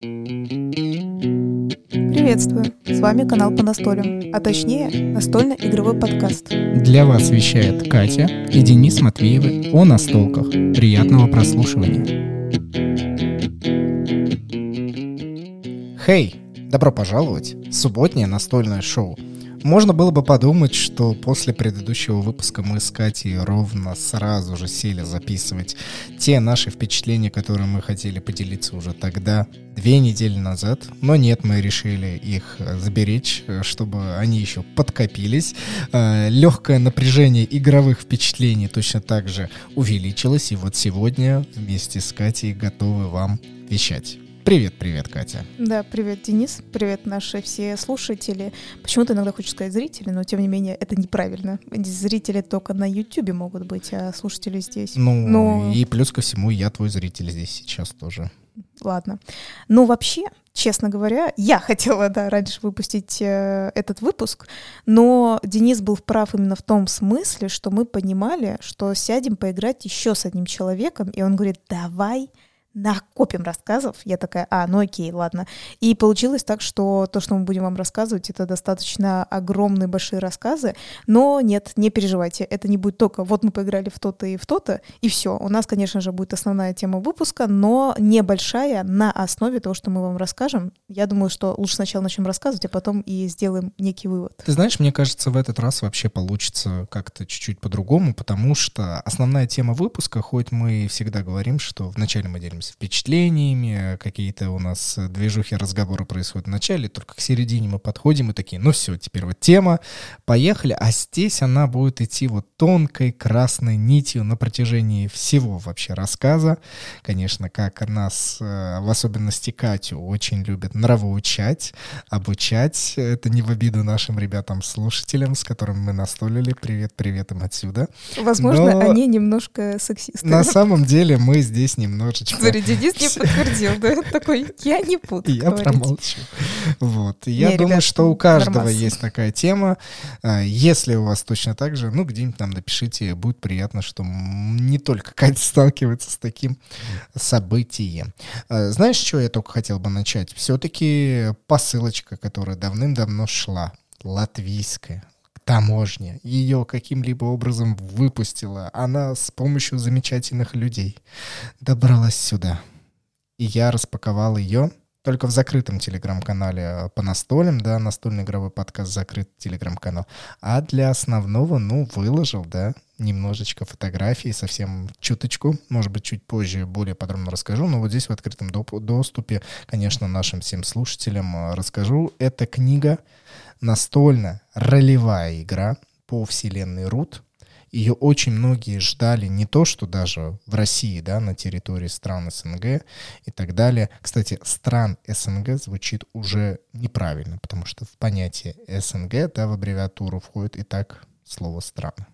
Приветствую! С вами канал по настолям, а точнее настольно-игровой подкаст. Для вас вещает Катя и Денис Матвеевы о настолках. Приятного прослушивания. Хей! Добро пожаловать! Субботнее настольное шоу – можно было бы подумать, что после предыдущего выпуска мы с Катей ровно сразу же сели записывать те наши впечатления, которые мы хотели поделиться уже тогда, две недели назад. Но нет, мы решили их заберечь, чтобы они еще подкопились. Э, Легкое напряжение игровых впечатлений точно так же увеличилось. И вот сегодня вместе с Катей готовы вам вещать. Привет, привет, Катя. Да, привет, Денис. Привет, наши все слушатели. Почему-то иногда хочешь сказать зрители, но тем не менее это неправильно. Зрители только на Ютубе могут быть, а слушатели здесь. Ну, но... и плюс ко всему, я твой зритель здесь сейчас тоже. Ладно. Ну, вообще, честно говоря, я хотела, да, раньше выпустить э, этот выпуск, но Денис был прав именно в том смысле, что мы понимали, что сядем поиграть еще с одним человеком, и он говорит, давай накопим рассказов. Я такая, а, ну окей, ладно. И получилось так, что то, что мы будем вам рассказывать, это достаточно огромные большие рассказы, но нет, не переживайте, это не будет только вот мы поиграли в то-то и в то-то, и все. У нас, конечно же, будет основная тема выпуска, но небольшая на основе того, что мы вам расскажем. Я думаю, что лучше сначала начнем рассказывать, а потом и сделаем некий вывод. Ты знаешь, мне кажется, в этот раз вообще получится как-то чуть-чуть по-другому, потому что основная тема выпуска, хоть мы всегда говорим, что вначале мы делимся делимся впечатлениями, какие-то у нас движухи, разговоры происходят в начале, только к середине мы подходим и такие, ну все, теперь вот тема, поехали, а здесь она будет идти вот тонкой красной нитью на протяжении всего вообще рассказа. Конечно, как нас, э, в особенности Катю, очень любят нравоучать, обучать. Это не в обиду нашим ребятам-слушателям, с которыми мы настолили. Привет, привет им отсюда. Возможно, Но они немножко сексисты. На самом деле мы здесь немножечко Смотри, Денис не подтвердил, да? Такой, я не буду Я промолчу. Вот. Я думаю, что у каждого есть такая тема. А, если у вас точно так же, ну, где-нибудь нам напишите, будет приятно, что не только Катя сталкивается с таким событием. А, знаешь, что я только хотел бы начать? Все-таки посылочка, которая давным-давно шла, латвийская, таможня ее каким-либо образом выпустила. Она с помощью замечательных людей добралась сюда. И я распаковал ее только в закрытом телеграм-канале э, по настолям, да, настольный игровой подкаст закрыт телеграм-канал. А для основного, ну, выложил, да, немножечко фотографий, совсем чуточку, может быть, чуть позже более подробно расскажу, но вот здесь в открытом доступе, конечно, нашим всем слушателям э, расскажу. Это книга настольно-ролевая игра по вселенной Рут. Ее очень многие ждали не то, что даже в России, да, на территории стран СНГ и так далее. Кстати, стран СНГ звучит уже неправильно, потому что в понятие СНГ, да, в аббревиатуру входит и так слово «страны».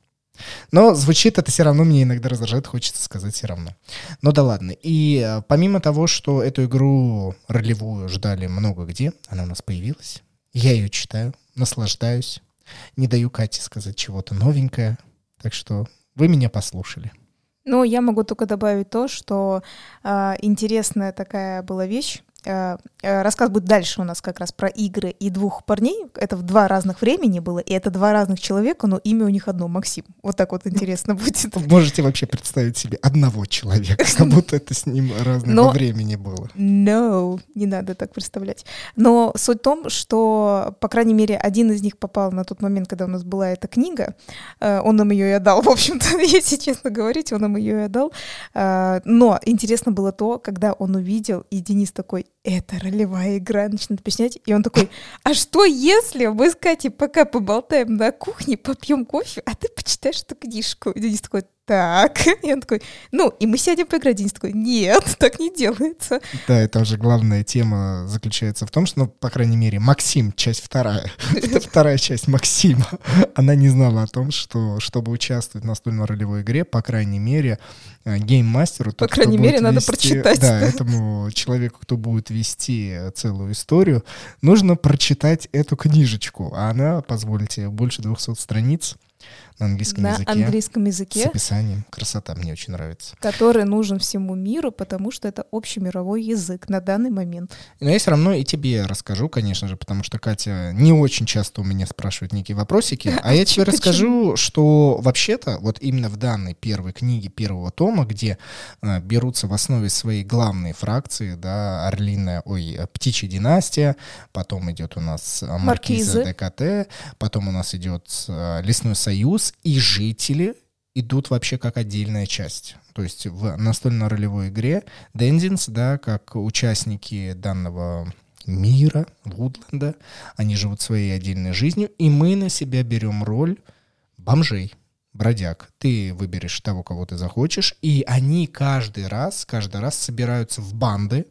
Но звучит это все равно, мне иногда раздражает, хочется сказать все равно. Ну да ладно. И э, помимо того, что эту игру ролевую ждали много где, она у нас появилась. Я ее читаю, наслаждаюсь, не даю Кате сказать чего-то новенькое. Так что вы меня послушали. Ну, я могу только добавить то, что э, интересная такая была вещь. Э, э, рассказ будет дальше у нас как раз про игры и двух парней. Это в два разных времени было, и это два разных человека, но имя у них одно, Максим. Вот так вот интересно будет. Можете вообще представить себе одного человека, как будто это с ним разное но, времени было. No, не надо так представлять. Но суть в том, что, по крайней мере, один из них попал на тот момент, когда у нас была эта книга. Э, он нам ее и отдал, в общем-то, если честно говорить, он нам ее и отдал. Но интересно было то, когда он увидел, и Денис такой, это ролевая игра, начинает объяснять. И он такой, а что если мы с Катей пока поболтаем на кухне, попьем кофе, а ты почитаешь эту книжку? И Денис такой, так. И он такой, ну, и мы сядем поиграть. Денис такой, нет, так не делается. Да, это уже главная тема заключается в том, что, ну, по крайней мере, Максим, часть вторая, вторая часть Максима, она не знала о том, что, чтобы участвовать в настольной ролевой игре, по крайней мере, э, гейммастеру... По крайней мере, надо прочитать. Да, этому человеку, кто будет вести целую историю, нужно прочитать эту книжечку. А она, позвольте, больше 200 страниц. На английском на языке. английском языке. С описанием. Красота, мне очень нравится. Который нужен всему миру, потому что это общемировой язык на данный момент. Но я все равно и тебе расскажу, конечно же, потому что Катя не очень часто у меня спрашивает некие вопросики, а я тебе расскажу, что вообще-то вот именно в данной первой книге первого тома, где э, берутся в основе своей главные фракции, да, Орлиная, ой, Птичья династия, потом идет у нас Маркиза ДКТ, потом у нас идет э, Лесной союз, и жители идут вообще как отдельная часть. То есть в настольно-ролевой игре Дензинс, да, как участники данного мира, Вудленда, они живут своей отдельной жизнью, и мы на себя берем роль бомжей, бродяг. Ты выберешь того, кого ты захочешь, и они каждый раз, каждый раз собираются в банды,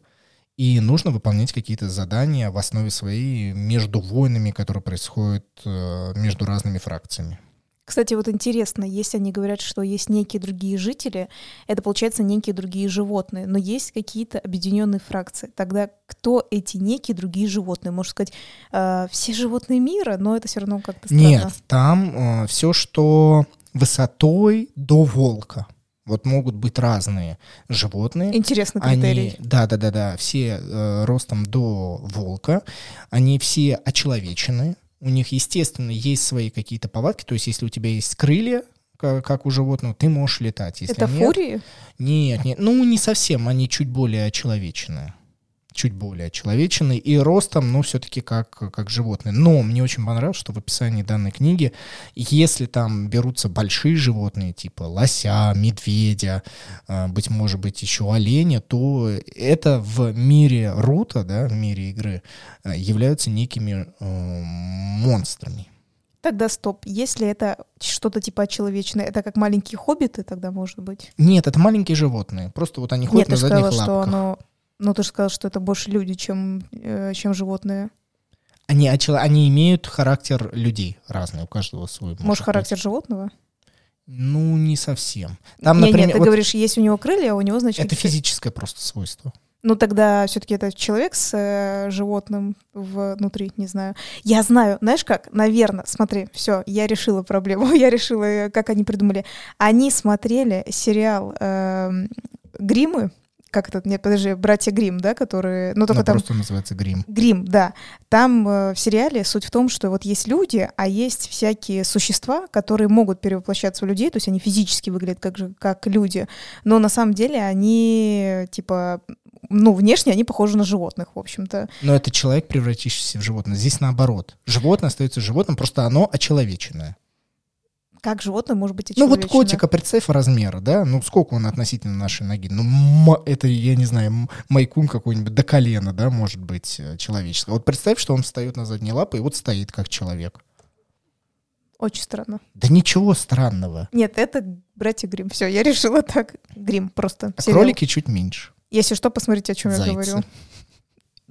и нужно выполнять какие-то задания в основе своей между войнами, которые происходят э, между разными фракциями. Кстати, вот интересно, если они говорят, что есть некие другие жители, это получается некие другие животные, но есть какие-то объединенные фракции. Тогда кто эти некие другие животные? Можно сказать, э, все животные мира, но это все равно как-то странно. Нет, там э, все, что высотой до волка. Вот могут быть разные животные. Интересный критерий. Они, да, да, да, да. Все э, ростом до волка. Они все очеловечены. У них, естественно, есть свои какие-то повадки. То есть, если у тебя есть крылья, как, у животного, ты можешь летать. Если Это нет, фурии? Нет, нет. Ну, не совсем. Они чуть более очеловеченные чуть более человечный и ростом, ну, все-таки как, как животные. Но мне очень понравилось, что в описании данной книги, если там берутся большие животные, типа лося, медведя, э, быть может быть еще оленя, то это в мире рута, да, в мире игры, э, являются некими э, монстрами. Тогда стоп. Если это что-то типа человечное, это как маленькие хоббиты тогда может быть? Нет, это маленькие животные. Просто вот они ходят Нет, на задних сказала, лапках. что оно ну, ты же сказал, что это больше люди, чем, э, чем животные. Они, они имеют характер людей разные, у каждого свой. Может, характер животного? Ну, не совсем. Там, не, например, нет, ты вот говоришь, есть у него крылья, а у него, значит... Это физическое просто свойство. Ну, тогда все-таки это человек с э, животным внутри, не знаю. Я знаю, знаешь как? Наверное, смотри, все, я решила проблему, я решила, э, как они придумали. Они смотрели сериал э, «Гримы», как это, нет, подожди, братья Грим, да, которые, ну только ну, там просто называется Грим. Грим, да. Там э, в сериале суть в том, что вот есть люди, а есть всякие существа, которые могут перевоплощаться в людей, то есть они физически выглядят как же как люди, но на самом деле они типа ну, внешне они похожи на животных, в общем-то. Но это человек, превратившийся в животное. Здесь наоборот. Животное остается животным, просто оно очеловеченное. Как животное может быть Ну вот котика, представь размера, да? Ну сколько он относительно нашей ноги? Ну это, я не знаю, майкун какой-нибудь до колена, да, может быть, э, человеческий. Вот представь, что он встает на задние лапы и вот стоит как человек. Очень странно. Да ничего странного. Нет, это братья Грим. Все, я решила так. Грим просто. А кролики чуть меньше. Если что, посмотрите, о чем Зайцы. я говорю.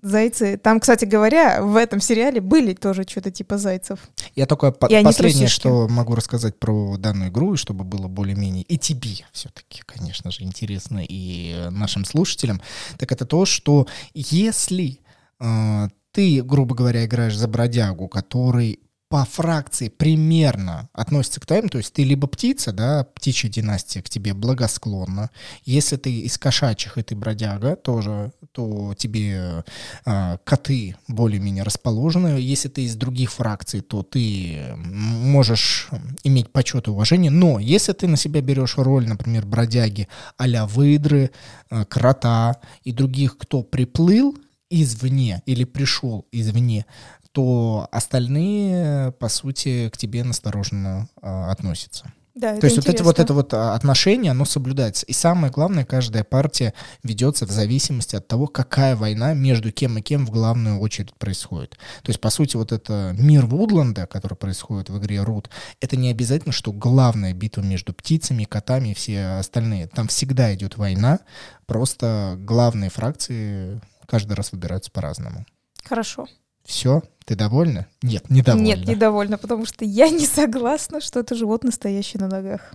Зайцы. Там, кстати говоря, в этом сериале были тоже что-то типа зайцев. Я только по- последнее, что могу рассказать про данную игру, и чтобы было более-менее и тебе все-таки, конечно же, интересно, и нашим слушателям, так это то, что если э, ты, грубо говоря, играешь за бродягу, который по фракции примерно относится к твоим, то есть ты либо птица, да, птичья династия к тебе благосклонна. Если ты из кошачьих и ты бродяга тоже, то тебе э, коты более-менее расположены. Если ты из других фракций, то ты можешь иметь почет и уважение. Но если ты на себя берешь роль, например, бродяги а-ля выдры, э, крота и других, кто приплыл, извне или пришел извне, то остальные, по сути, к тебе настороженно э, относятся. Да, То есть интересно. вот это вот это вот а, отношение, оно соблюдается. И самое главное, каждая партия ведется в зависимости от того, какая война между кем и кем в главную очередь происходит. То есть, по сути, вот это мир Вудланда, который происходит в игре Рут, это не обязательно, что главная битва между птицами, котами и все остальные. Там всегда идет война, просто главные фракции каждый раз выбираются по-разному. Хорошо. Все, ты довольна? Нет, недовольна. Нет, недовольна, потому что я не согласна, что это животное, стоящее на ногах.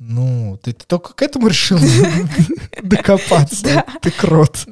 Ну, ты, ты только к этому решил докопаться. Ты крот.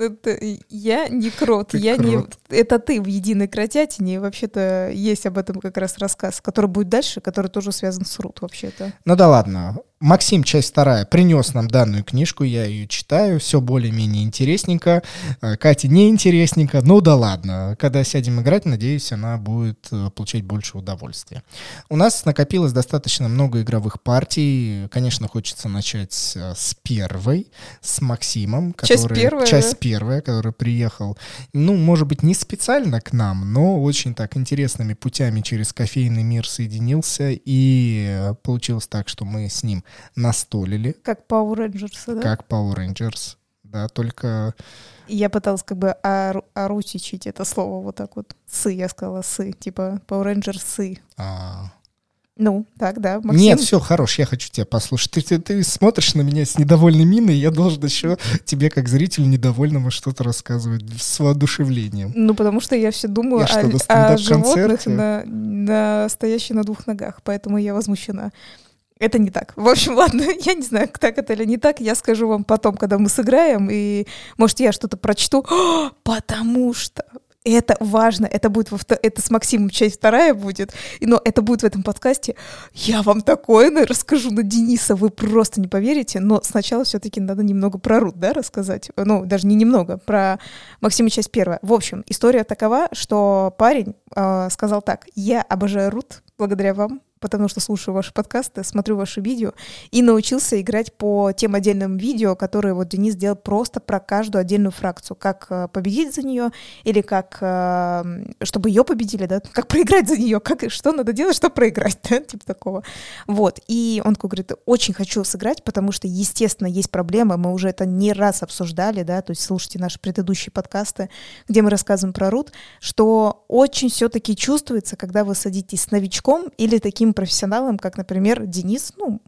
Я не крот. Я не... Это ты в единой кротятине. Вообще-то есть об этом как раз рассказ, который будет дальше, который тоже связан с Рут вообще-то. Ну да ладно. Максим, часть вторая, принес нам данную книжку, я ее читаю, все более-менее интересненько. Э, Кате не интересненько, ну да ладно. Когда сядем играть, надеюсь, она будет э, получать больше удовольствия. У нас накопилось достаточно много игровых партий. Конечно, хочется начать э, с первой, с Максимом. Который, часть первая? Часть первая, который приехал, ну, может быть, не специально к нам, но очень так интересными путями через кофейный мир соединился, и получилось так, что мы с ним настолили. Как Power Rangers, да? Как Power Rangers, да, только... Я пыталась как бы ору орутичить это слово вот так вот. Сы, я сказала сы, типа Power Rangers сы. А, ну, так, да. Максим. Нет, все, хорош, я хочу тебя послушать. Ты, ты, ты смотришь на меня с недовольной миной, я должен еще тебе, как зрителю недовольному, что-то рассказывать с воодушевлением. Ну, потому что я все думаю я о, что, о животных, на, на стоящих на двух ногах, поэтому я возмущена. Это не так. В общем, ладно, я не знаю, так это или не так. Я скажу вам потом, когда мы сыграем, и, может, я что-то прочту. Потому что это важно, это будет во это с Максимом часть вторая будет, но это будет в этом подкасте. Я вам такое расскажу на Дениса, вы просто не поверите, но сначала все-таки надо немного про Рут, да, рассказать. Ну, даже не немного, про Максима часть первая. В общем, история такова, что парень э, сказал так, я обожаю Рут, благодаря вам, потому что слушаю ваши подкасты, смотрю ваши видео, и научился играть по тем отдельным видео, которые вот Денис сделал просто про каждую отдельную фракцию, как э, победить за нее, или как, э, чтобы ее победили, да, как проиграть за нее, как, что надо делать, чтобы проиграть, да, типа такого. Вот, и он такой говорит, очень хочу сыграть, потому что, естественно, есть проблемы, мы уже это не раз обсуждали, да, то есть слушайте наши предыдущие подкасты, где мы рассказываем про Рут, что очень все-таки чувствуется, когда вы садитесь с новичком или таким таким профессионалом, как, например, Денис, ну,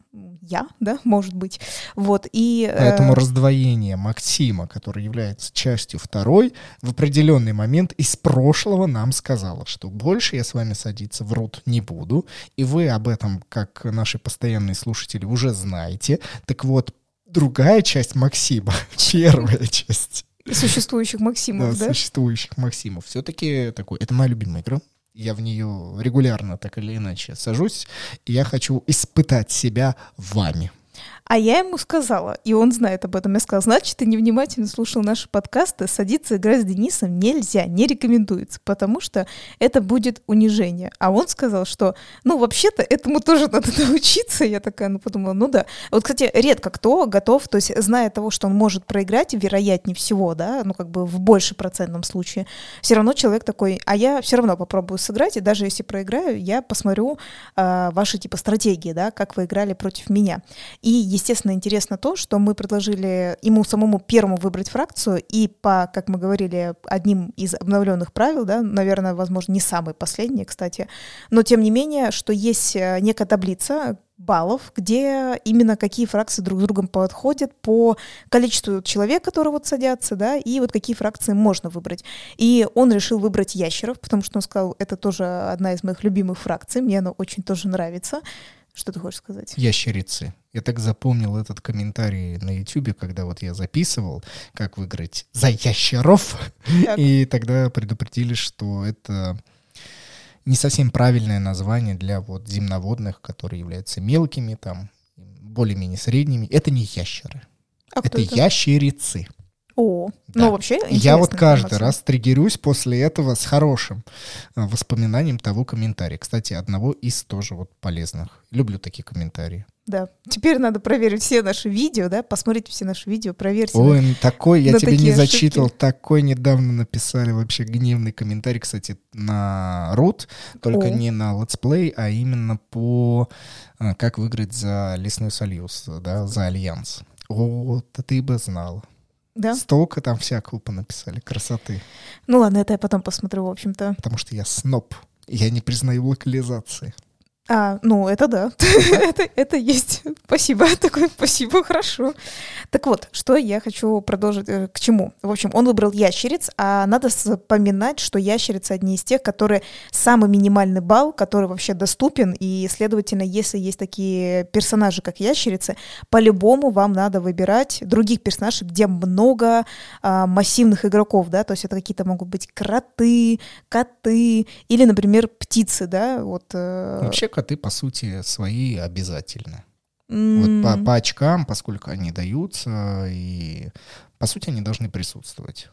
я, да, может быть. Вот, и... Поэтому э... раздвоение Максима, который является частью второй, в определенный момент из прошлого нам сказала, что больше я с вами садиться в рот не буду, и вы об этом, как наши постоянные слушатели, уже знаете. Так вот, другая часть Максима, первая часть, Существующих Максимов, да? да? существующих Максимов. Все-таки такой, это моя любимая игра я в нее регулярно так или иначе сажусь, и я хочу испытать себя вами. А я ему сказала, и он знает об этом, я сказала, значит, ты невнимательно слушал наши подкасты, садиться играть с Денисом нельзя, не рекомендуется, потому что это будет унижение. А он сказал, что, ну, вообще-то этому тоже надо научиться. Я такая, ну, подумала, ну да. Вот, кстати, редко кто готов, то есть, зная того, что он может проиграть, вероятнее всего, да, ну, как бы в больше процентном случае, все равно человек такой, а я все равно попробую сыграть, и даже если проиграю, я посмотрю э, ваши, типа, стратегии, да, как вы играли против меня. И, естественно, интересно то, что мы предложили ему самому первому выбрать фракцию, и по, как мы говорили, одним из обновленных правил, да, наверное, возможно, не самый последний, кстати, но тем не менее, что есть э, некая таблица, баллов, где именно какие фракции друг с другом подходят по количеству человек, которые вот садятся, да, и вот какие фракции можно выбрать. И он решил выбрать ящеров, потому что он сказал, это тоже одна из моих любимых фракций, мне она очень тоже нравится. Что ты хочешь сказать? Ящерицы. Я так запомнил этот комментарий на YouTube, когда вот я записывал, как выиграть за ящеров. Так. И тогда предупредили, что это не совсем правильное название для вот земноводных, которые являются мелкими, там, более-менее средними. Это не ящеры. А это, это ящерицы. О, да. ну вообще Я вот каждый информация. раз триггерюсь после этого с хорошим э, воспоминанием того комментария. Кстати, одного из тоже вот полезных. Люблю такие комментарии. Да. Теперь надо проверить все наши видео, да, посмотреть все наши видео, проверить. Ой, на, такой, я тебе не зачитывал, ошибки. такой недавно написали вообще гневный комментарий, кстати, на Root, только О. не на let's play, а именно по э, как выиграть за Лесной Союз, да, за Альянс. О, ты бы знал. Да? Столько там всякого понаписали, красоты. Ну ладно, это я потом посмотрю, в общем-то. Потому что я сноб, я не признаю локализации. А, ну, это да. это, это есть. Спасибо. Такое спасибо, хорошо. Так вот, что я хочу продолжить, э, к чему? В общем, он выбрал ящериц, а надо вспоминать, что ящерицы одни из тех, которые самый минимальный балл, который вообще доступен, и, следовательно, если есть такие персонажи, как ящерицы, по-любому вам надо выбирать других персонажей, где много а, массивных игроков, да, то есть это какие-то могут быть кроты, коты или, например, птицы, да, вот. Э, вообще коты, по сути, свои обязательно. Mm. Вот по, по очкам, поскольку они даются, и по сути они должны присутствовать.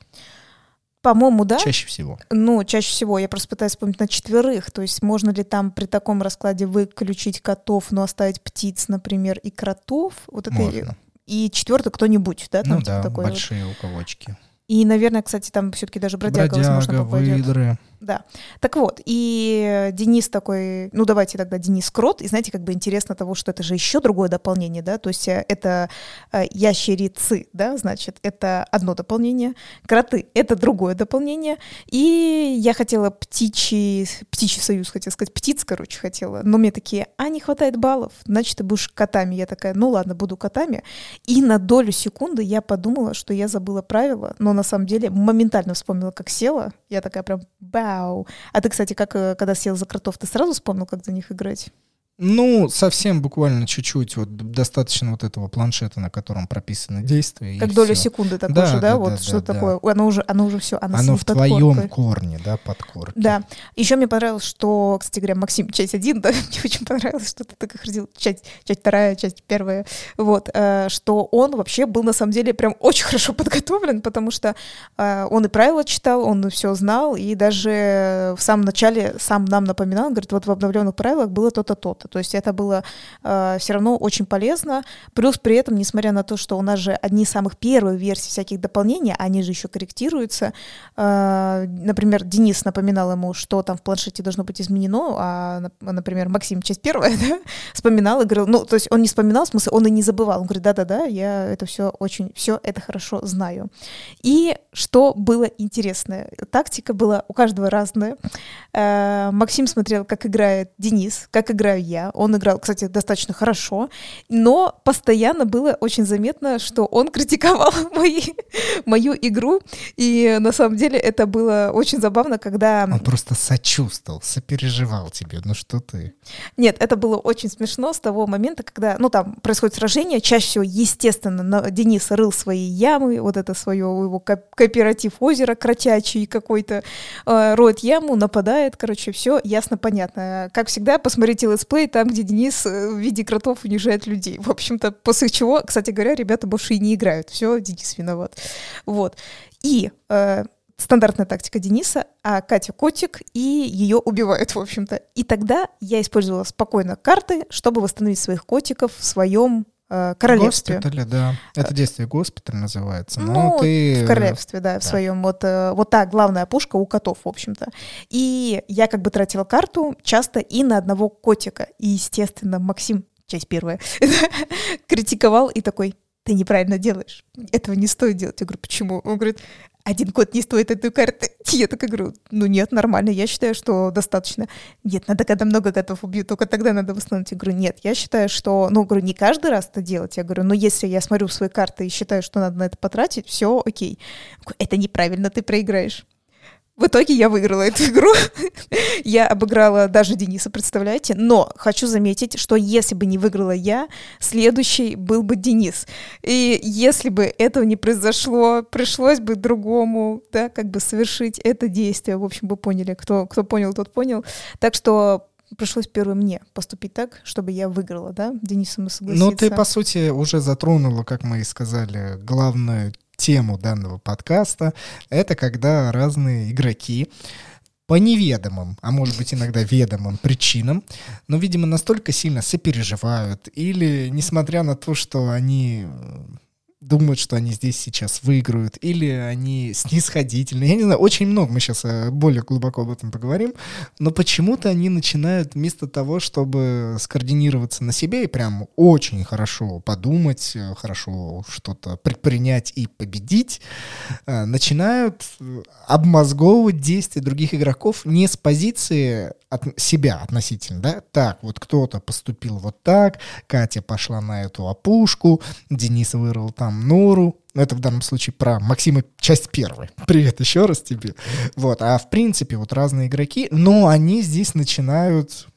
По-моему, да. Чаще всего. Ну, чаще всего. Я просто пытаюсь вспомнить на четверых. То есть можно ли там при таком раскладе выключить котов, но оставить птиц, например, и кротов? Вот это можно. И, и четвертый кто-нибудь, да? Там ну типа да, такой большие вот. у кого очки. И, наверное, кстати, там все-таки даже бродяга, бродяга возможно, попадет. Выдры. Да. Так вот, и Денис такой, ну давайте тогда Денис Крот, и знаете, как бы интересно того, что это же еще другое дополнение, да, то есть э, это э, ящерицы, да, значит, это одно дополнение, кроты — это другое дополнение, и я хотела птичий, птичий союз, хотела сказать, птиц, короче, хотела, но мне такие, а, не хватает баллов, значит, ты будешь котами. Я такая, ну ладно, буду котами. И на долю секунды я подумала, что я забыла правила, но на самом деле моментально вспомнила, как села, я такая прям, ба, Вау. А ты, кстати, как э, когда сел за кротов, ты сразу вспомнил, как за них играть? Ну, совсем буквально чуть-чуть. Вот достаточно вот этого планшета, на котором прописаны действия. Как доля все. секунды такой да, же, да? да вот да, что да, такое. Да. Оно уже, оно уже все. Оно, оно в твоем коркой. корне, да, под коркой. Да. Еще мне понравилось, что, кстати говоря, Максим, часть один, да, мне очень понравилось, что ты так ходил, часть, часть вторая, часть первая. Вот, э, что он вообще был на самом деле прям очень хорошо подготовлен, потому что э, он и правила читал, он все знал, и даже в самом начале сам нам напоминал, говорит, вот в обновленных правилах было то-то, то-то то есть это было э, все равно очень полезно. Плюс при этом, несмотря на то, что у нас же одни из самых первых версий всяких дополнений, они же еще корректируются. Э, например, Денис напоминал ему, что там в планшете должно быть изменено, а, например, Максим, часть первая, да, вспоминал и говорил, ну, то есть он не вспоминал, в смысле, он и не забывал. Он говорит, да-да-да, я это все очень, все это хорошо знаю. И что было интересное? Тактика была у каждого разная. Э, Максим смотрел, как играет Денис, как играю я, я. Он играл, кстати, достаточно хорошо, но постоянно было очень заметно, что он критиковал мои, мою игру, и на самом деле это было очень забавно, когда... Он просто сочувствовал, сопереживал тебе, ну что ты? Нет, это было очень смешно с того момента, когда, ну там происходит сражение, чаще всего, естественно, Денис рыл свои ямы, вот это свое его кооператив озера кротячий какой-то, э, роет яму, нападает, короче, все ясно, понятно. Как всегда, посмотрите let's play, и там, где Денис э, в виде кротов унижает людей. В общем-то, после чего, кстати говоря, ребята больше и не играют. Все, Денис виноват. Вот. И э, стандартная тактика Дениса, а Катя котик, и ее убивают, в общем-то. И тогда я использовала спокойно карты, чтобы восстановить своих котиков в своем королевстве. Госпитале, да. Это действие госпиталь называется. Но ну, ты... в королевстве, да, да. в своем. Вот, э, вот та главная пушка у котов, в общем-то. И я как бы тратила карту часто и на одного котика. И, естественно, Максим, часть первая, критиковал и такой, ты неправильно делаешь. Этого не стоит делать. Я говорю, почему? Он говорит, один код не стоит эту карту. Я так говорю, ну нет, нормально, я считаю, что достаточно. Нет, надо, когда много котов убью, только тогда надо восстановить. Я говорю, нет, я считаю, что, ну, говорю, не каждый раз это делать. Я говорю, но если я смотрю свои карты и считаю, что надо на это потратить, все окей. Это неправильно, ты проиграешь. В итоге я выиграла эту игру. я обыграла даже Дениса, представляете? Но хочу заметить, что если бы не выиграла я, следующий был бы Денис. И если бы этого не произошло, пришлось бы другому, да, как бы совершить это действие. В общем, вы поняли, кто, кто понял, тот понял. Так что пришлось первым мне поступить так, чтобы я выиграла, да, Денисом согласиться. Ну, ты, по сути, уже затронула, как мы и сказали, главную тему данного подкаста, это когда разные игроки по неведомым, а может быть иногда ведомым причинам, но, видимо, настолько сильно сопереживают или, несмотря на то, что они думают, что они здесь сейчас выиграют, или они снисходительны. Я не знаю, очень много, мы сейчас э, более глубоко об этом поговорим, но почему-то они начинают вместо того, чтобы скоординироваться на себе и прям очень хорошо подумать, э, хорошо что-то предпринять и победить, э, начинают обмозговывать действия других игроков не с позиции от себя относительно, да, так, вот кто-то поступил вот так, Катя пошла на эту опушку, Денис вырвал там нору, это в данном случае про Максима часть первая. Привет еще раз тебе. Вот, а в принципе вот разные игроки, но они здесь начинают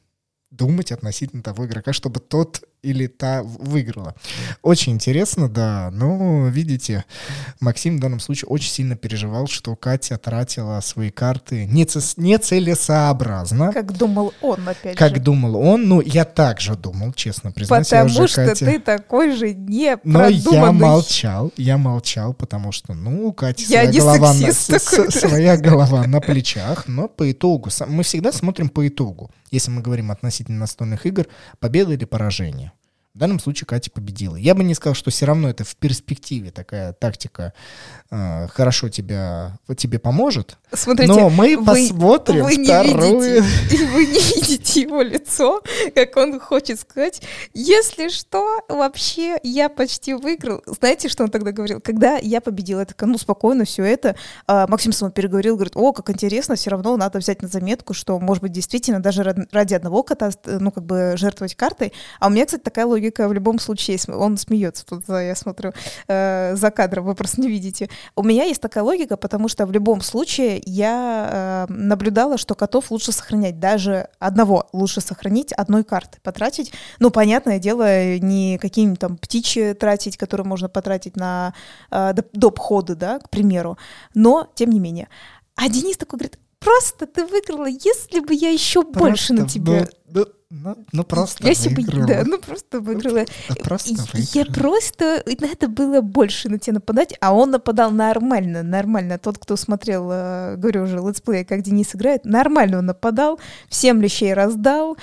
думать относительно того игрока, чтобы тот или та выиграла. Очень интересно, да. Но, видите, Максим в данном случае очень сильно переживал, что Катя тратила свои карты нецелесообразно. Как думал он, опять как же. Как думал он. Ну, я также думал, честно признаюсь. Потому уже, что Катя... ты такой же не Но я молчал, я молчал, потому что, ну, у Кати я своя, голова, на, с, своя голова на плечах, но по итогу, мы всегда смотрим по итогу. Если мы говорим относительно настольных игр, победа или поражение. В данном случае Катя победила. Я бы не сказал, что все равно это в перспективе такая тактика э, хорошо тебя, тебе поможет. Смотрите, но мы вы, посмотрим вы вторую. Не видите, вы не видите его лицо, как он хочет сказать. Если что, вообще я почти выиграл. Знаете, что он тогда говорил? Когда я победила, я такая, ну спокойно, все это. А Максим снова переговорил, говорит, о, как интересно, все равно надо взять на заметку, что, может быть, действительно даже ради одного кота, ну как бы жертвовать картой. А у меня, кстати, такая логика логика в любом случае. Он смеется, тут, я смотрю, э, за кадром, вы просто не видите. У меня есть такая логика, потому что в любом случае я э, наблюдала, что котов лучше сохранять. Даже одного лучше сохранить, одной карты потратить. Ну, понятное дело, не какие-нибудь там птичьи тратить, которые можно потратить на э, доп. ходы, да, к примеру. Но, тем не менее. А Денис такой говорит, просто ты выиграла, если бы я еще просто больше на тебя... Ну, ну, ну просто я выиграла. Да, ну просто выиграла. Ну, просто выиграла. Я просто... Надо было больше на тебя нападать, а он нападал нормально, нормально. Тот, кто смотрел, э, говорю уже, let's play, как Денис играет, нормально он нападал, всем лещей раздал,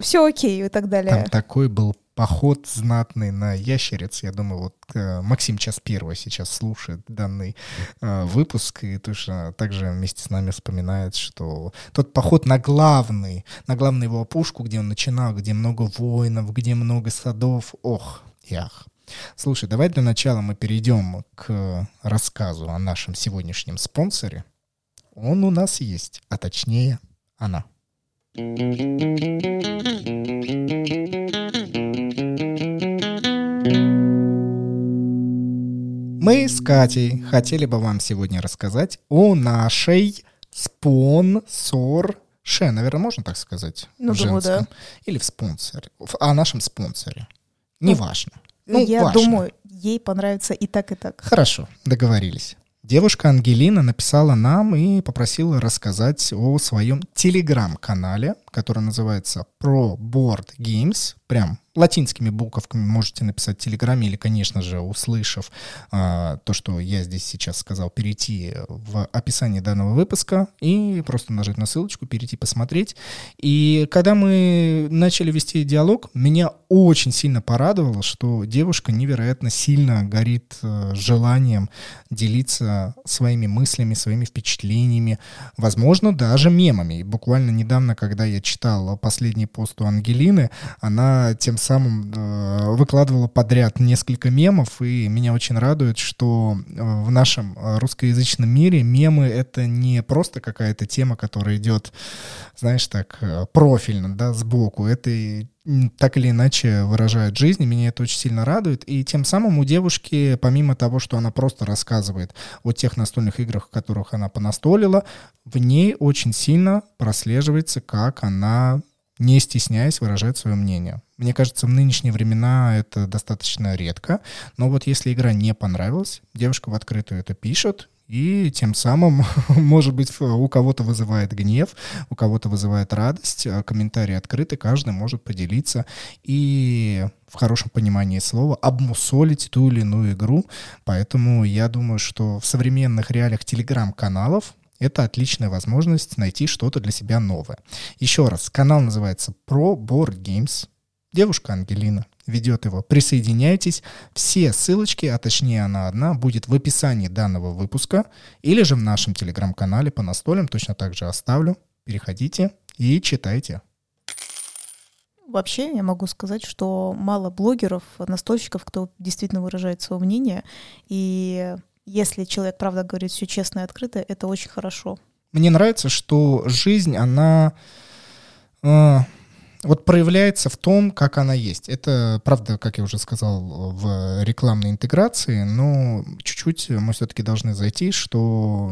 все окей и так далее. Там такой был поход знатный на ящериц. Я думаю, вот э, Максим час первый сейчас слушает данный э, выпуск и точно также вместе с нами вспоминает, что тот поход на главный, на главную его опушку, где он начинал, где много воинов, где много садов. Ох, ях. Слушай, давай для начала мы перейдем к рассказу о нашем сегодняшнем спонсоре. Он у нас есть, а точнее она. Мы с Катей хотели бы вам сегодня рассказать о нашей спонсор Ше, наверное, можно так сказать? Ну, в думаю, да. Или в спонсоре. О нашем спонсоре. Неважно. Ну, я важно. думаю, ей понравится и так, и так. Хорошо, договорились. Девушка Ангелина написала нам и попросила рассказать о своем телеграм-канале, который называется Pro Board Games. Прям латинскими буковками можете написать в Телеграме или, конечно же, услышав а, то, что я здесь сейчас сказал, перейти в описание данного выпуска и просто нажать на ссылочку, перейти посмотреть. И когда мы начали вести диалог, меня очень сильно порадовало, что девушка невероятно сильно горит э, желанием делиться своими мыслями, своими впечатлениями, возможно, даже мемами. И буквально недавно, когда я читал последний пост у Ангелины, она тем самым э, выкладывала подряд несколько мемов, и меня очень радует, что э, в нашем русскоязычном мире мемы — это не просто какая-то тема, которая идет, знаешь, так, э, профильно, да, сбоку. Это так или иначе выражает жизнь, и меня это очень сильно радует. И тем самым у девушки, помимо того, что она просто рассказывает о тех настольных играх, в которых она понастолила, в ней очень сильно прослеживается, как она не стесняясь, выражает свое мнение. Мне кажется, в нынешние времена это достаточно редко, но вот если игра не понравилась, девушка в открытую это пишет, и тем самым, может быть, у кого-то вызывает гнев, у кого-то вызывает радость, а комментарии открыты, каждый может поделиться и в хорошем понимании слова обмусолить ту или иную игру. Поэтому я думаю, что в современных реалиях телеграм-каналов это отличная возможность найти что-то для себя новое. Еще раз, канал называется Pro Board Games. Девушка Ангелина ведет его. Присоединяйтесь. Все ссылочки, а точнее она одна, будет в описании данного выпуска или же в нашем телеграм-канале по настолям. Точно так же оставлю. Переходите и читайте. Вообще, я могу сказать, что мало блогеров, настольщиков, кто действительно выражает свое мнение. И если человек, правда, говорит все честно и открыто, это очень хорошо. Мне нравится, что жизнь, она А, вот проявляется в том, как она есть. Это, правда, как я уже сказал, в рекламной интеграции, но чуть-чуть мы все-таки должны зайти, что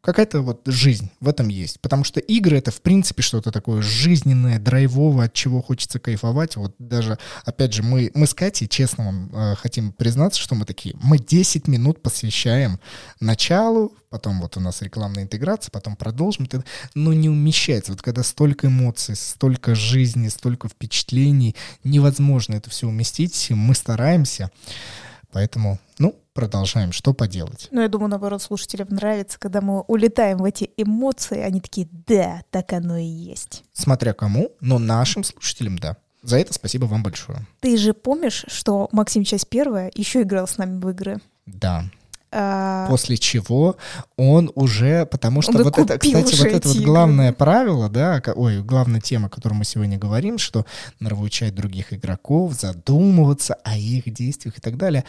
какая-то вот жизнь в этом есть. Потому что игры — это, в принципе, что-то такое жизненное, драйвовое, от чего хочется кайфовать. Вот даже, опять же, мы, мы с Катей, честно вам э, хотим признаться, что мы такие, мы 10 минут посвящаем началу, потом вот у нас рекламная интеграция, потом продолжим, ну, не умещается. Вот когда столько эмоций, столько жизни, столько впечатлений, невозможно это все уместить, мы стараемся, поэтому, ну, продолжаем, что поделать. Ну, я думаю, наоборот, слушателям нравится, когда мы улетаем в эти эмоции, они такие, да, так оно и есть. Смотря кому, но нашим слушателям, да. За это спасибо вам большое. Ты же помнишь, что Максим часть первая еще играл с нами в игры? Да. А, После чего он уже, потому что вот это, кстати, вот это вот главное правило, да, ой, главная тема, о которой мы сегодня говорим, что нравоучать других игроков, задумываться о их действиях и так далее.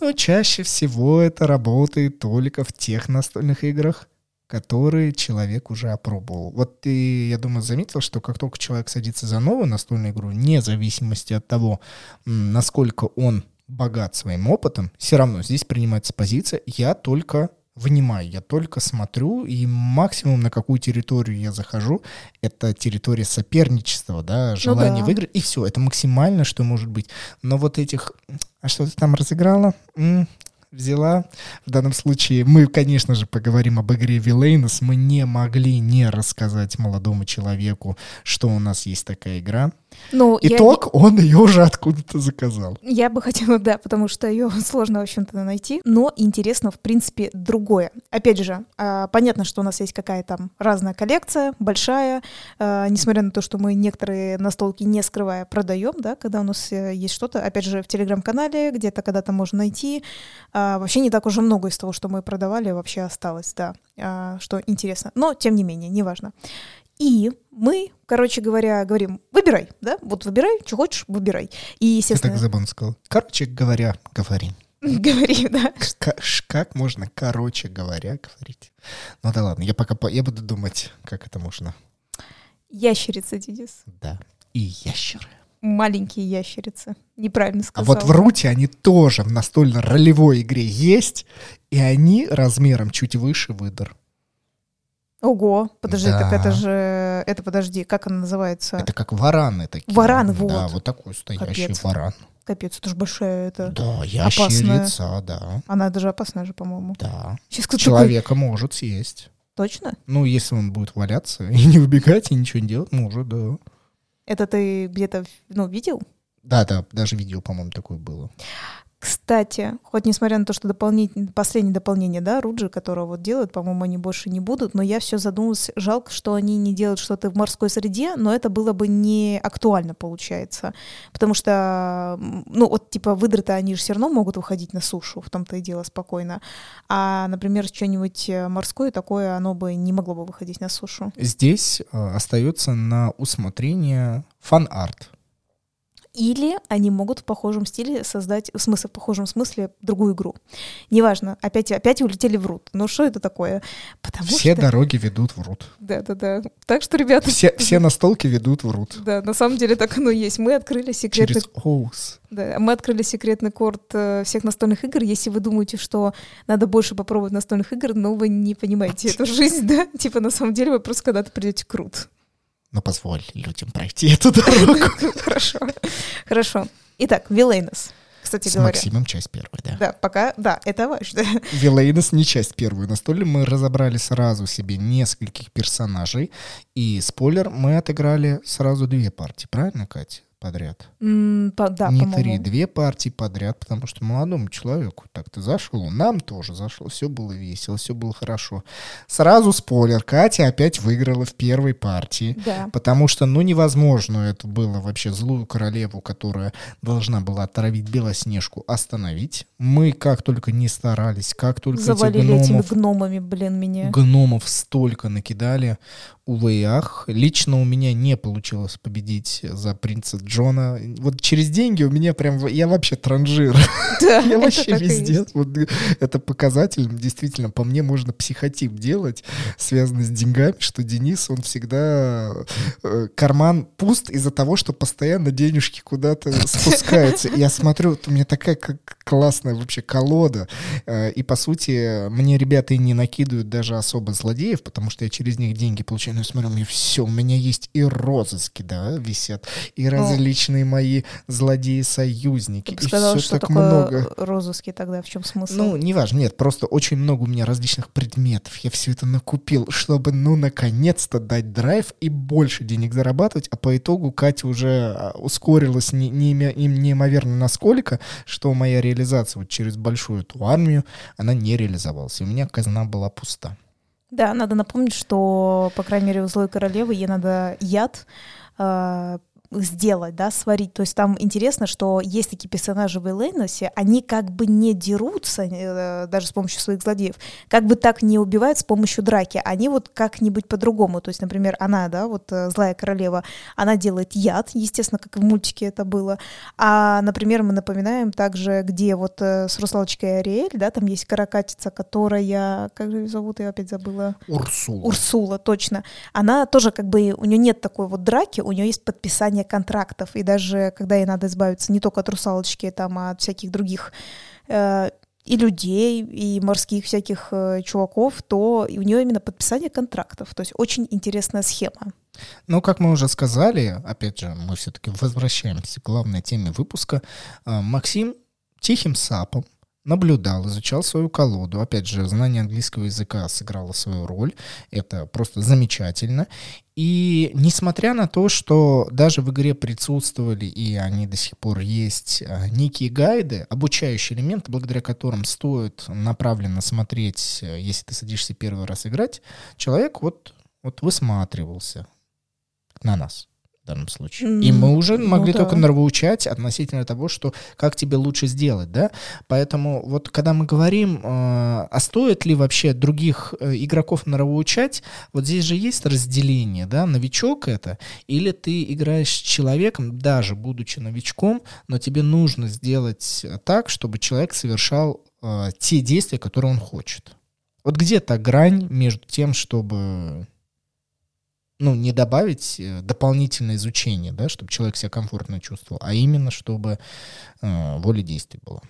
Но чаще всего это работает только в тех настольных играх, которые человек уже опробовал. Вот ты, я думаю, заметил, что как только человек садится за новую настольную игру, вне зависимости от того, насколько он богат своим опытом, все равно здесь принимается позиция «я только внимаю, я только смотрю, и максимум на какую территорию я захожу, это территория соперничества, да, желание ну да. выиграть, и все, это максимально, что может быть. Но вот этих, а что ты там разыграла? М-м, взяла. В данном случае мы, конечно же, поговорим об игре Вилейнос. Мы не могли не рассказать молодому человеку, что у нас есть такая игра. Ну, Итог, я... он ее уже откуда-то заказал. Я бы хотела, да, потому что ее сложно, в общем-то, найти. Но интересно, в принципе, другое. Опять же, а, понятно, что у нас есть какая-то там разная коллекция, большая. А, несмотря на то, что мы некоторые настолки не скрывая продаем, да, когда у нас э, есть что-то, опять же, в телеграм-канале, где-то когда-то можно найти. А, вообще не так уже много из того, что мы продавали, вообще осталось, да, что интересно. Но, тем не менее, неважно. И мы, короче говоря, говорим, выбирай, да, вот выбирай, что хочешь, выбирай. И, естественно... Я так забавно сказал. Короче говоря, говори. Говори, да. Как, как можно, короче говоря, говорить? Ну да ладно, я пока я буду думать, как это можно. Ящерица, Денис. Да, и ящеры. Маленькие ящерицы. Неправильно сказал. А вот в Руте они тоже в настольно-ролевой игре есть, и они размером чуть выше выдор. Ого, подожди, да. так это же, это подожди, как она называется? Это как вараны такие. Варан, вот. Да, вот такой стоящий Капец. варан. Капец, это же большая, это Да, ящерица, опасная. да. Она даже опасная же, по-моему. Да. Сейчас Человека такой... может съесть. Точно? Ну, если он будет валяться и не убегать, и ничего не делать, может, да. Это ты где-то, ну, видел? Да, да, даже видео, по-моему, такое было. Кстати, хоть несмотря на то, что дополнительное, последнее дополнение, да, Руджи, которого вот делают, по-моему, они больше не будут, но я все задумалась, жалко, что они не делают что-то в морской среде, но это было бы не актуально, получается. Потому что, ну, вот, типа, выдры-то они же все равно могут выходить на сушу, в том-то и дело спокойно. А, например, что-нибудь э, морское такое, оно бы не могло бы выходить на сушу. Здесь э, остается на усмотрение фан-арт или они могут в похожем стиле создать, в смысле, в похожем смысле другую игру. Неважно, опять, опять улетели в Root. Ну что это такое? Потому все что... дороги ведут в Root. Да-да-да. Так что, ребята... Все, все настолки ведут в Root. Да, на самом деле так оно и есть. Мы открыли секретный... Через Оус. Да, мы открыли секретный код э, всех настольных игр. Если вы думаете, что надо больше попробовать настольных игр, но вы не понимаете эту жизнь, да? Типа, на самом деле, вы просто когда-то придете к рут. Ну, позволь людям пройти эту дорогу. Хорошо. Хорошо. Итак, Вилейнос. Кстати С говоря. Максимом часть первая, да. Да, пока, да, это важно. Вилейнос не часть первую. На столе мы разобрали сразу себе нескольких персонажей. И, спойлер, мы отыграли сразу две партии, правильно, Катя? Подряд. Mm, по, да, Не три, две партии подряд, потому что молодому человеку так-то зашло, нам тоже зашло, все было весело, все было хорошо. Сразу спойлер, Катя опять выиграла в первой партии, да. потому что, ну, невозможно это было вообще злую королеву, которая должна была отравить Белоснежку, остановить. Мы как только не старались, как только Завалили этих гномов, этими гномами, блин, меня. Гномов столько накидали, ах. Лично у меня не получилось победить за принца Джона. Вот через деньги у меня прям... Я вообще транжир. Да, я вообще везде. Вот, это показатель. Действительно, по мне можно психотип делать, связанный с деньгами, что Денис, он всегда... Э, карман пуст из-за того, что постоянно денежки куда-то спускаются. Я смотрю, вот у меня такая классная вообще колода. Э, и, по сути, мне ребята и не накидывают даже особо злодеев, потому что я через них деньги получаю. Но я смотрю, у меня все, у меня есть и розыски, да, висят, и ну, различные мои злодеи-союзники. Ты сказал, и все что так много. розыски тогда, в чем смысл? Ну, неважно, нет, просто очень много у меня различных предметов. Я все это накупил, чтобы, ну, наконец-то дать драйв и больше денег зарабатывать, а по итогу Катя уже а, ускорилась не, не, неимоверно насколько, что моя реализация вот через большую эту армию, она не реализовалась. И у меня казна была пуста. Да, надо напомнить, что, по крайней мере, у злой королевы ей надо яд э, сделать, да, сварить. То есть там интересно, что есть такие персонажи в Элейносе, они как бы не дерутся э, даже с помощью своих злодеев, как бы так не убивают с помощью драки, они вот как-нибудь по-другому. То есть, например, она, да, вот э, злая королева, она делает яд, естественно, как в мультике это было. А, например, мы напоминаем также, где вот э, с русалочкой Ариэль, да, там есть каракатица, которая, как же ее зовут, я опять забыла. Урсула. Урсула, точно. Она тоже как бы, у нее нет такой вот драки, у нее есть подписание подписания контрактов, и даже когда ей надо избавиться не только от русалочки, там, а от всяких других э, и людей, и морских всяких э, чуваков, то у нее именно подписание контрактов. То есть очень интересная схема. Ну, как мы уже сказали, опять же, мы все-таки возвращаемся к главной теме выпуска. Э, Максим тихим сапом наблюдал, изучал свою колоду. Опять же, знание английского языка сыграло свою роль. Это просто замечательно. И несмотря на то, что даже в игре присутствовали, и они до сих пор есть, э, некие гайды, обучающие элементы, благодаря которым стоит направленно смотреть, э, если ты садишься первый раз играть, человек вот, вот высматривался на нас данном случае. Mm, и мы уже ну могли ну, только да. нравоучать относительно того, что как тебе лучше сделать, да. Поэтому вот когда мы говорим, э, а стоит ли вообще других э, игроков нравоучать, вот здесь же есть разделение, да, новичок это, или ты играешь с человеком, даже будучи новичком, но тебе нужно сделать так, чтобы человек совершал э, те действия, которые он хочет. Вот где то грань между тем, чтобы ну, не добавить э, дополнительное изучение, да, чтобы человек себя комфортно чувствовал, а именно чтобы э, воля действий была.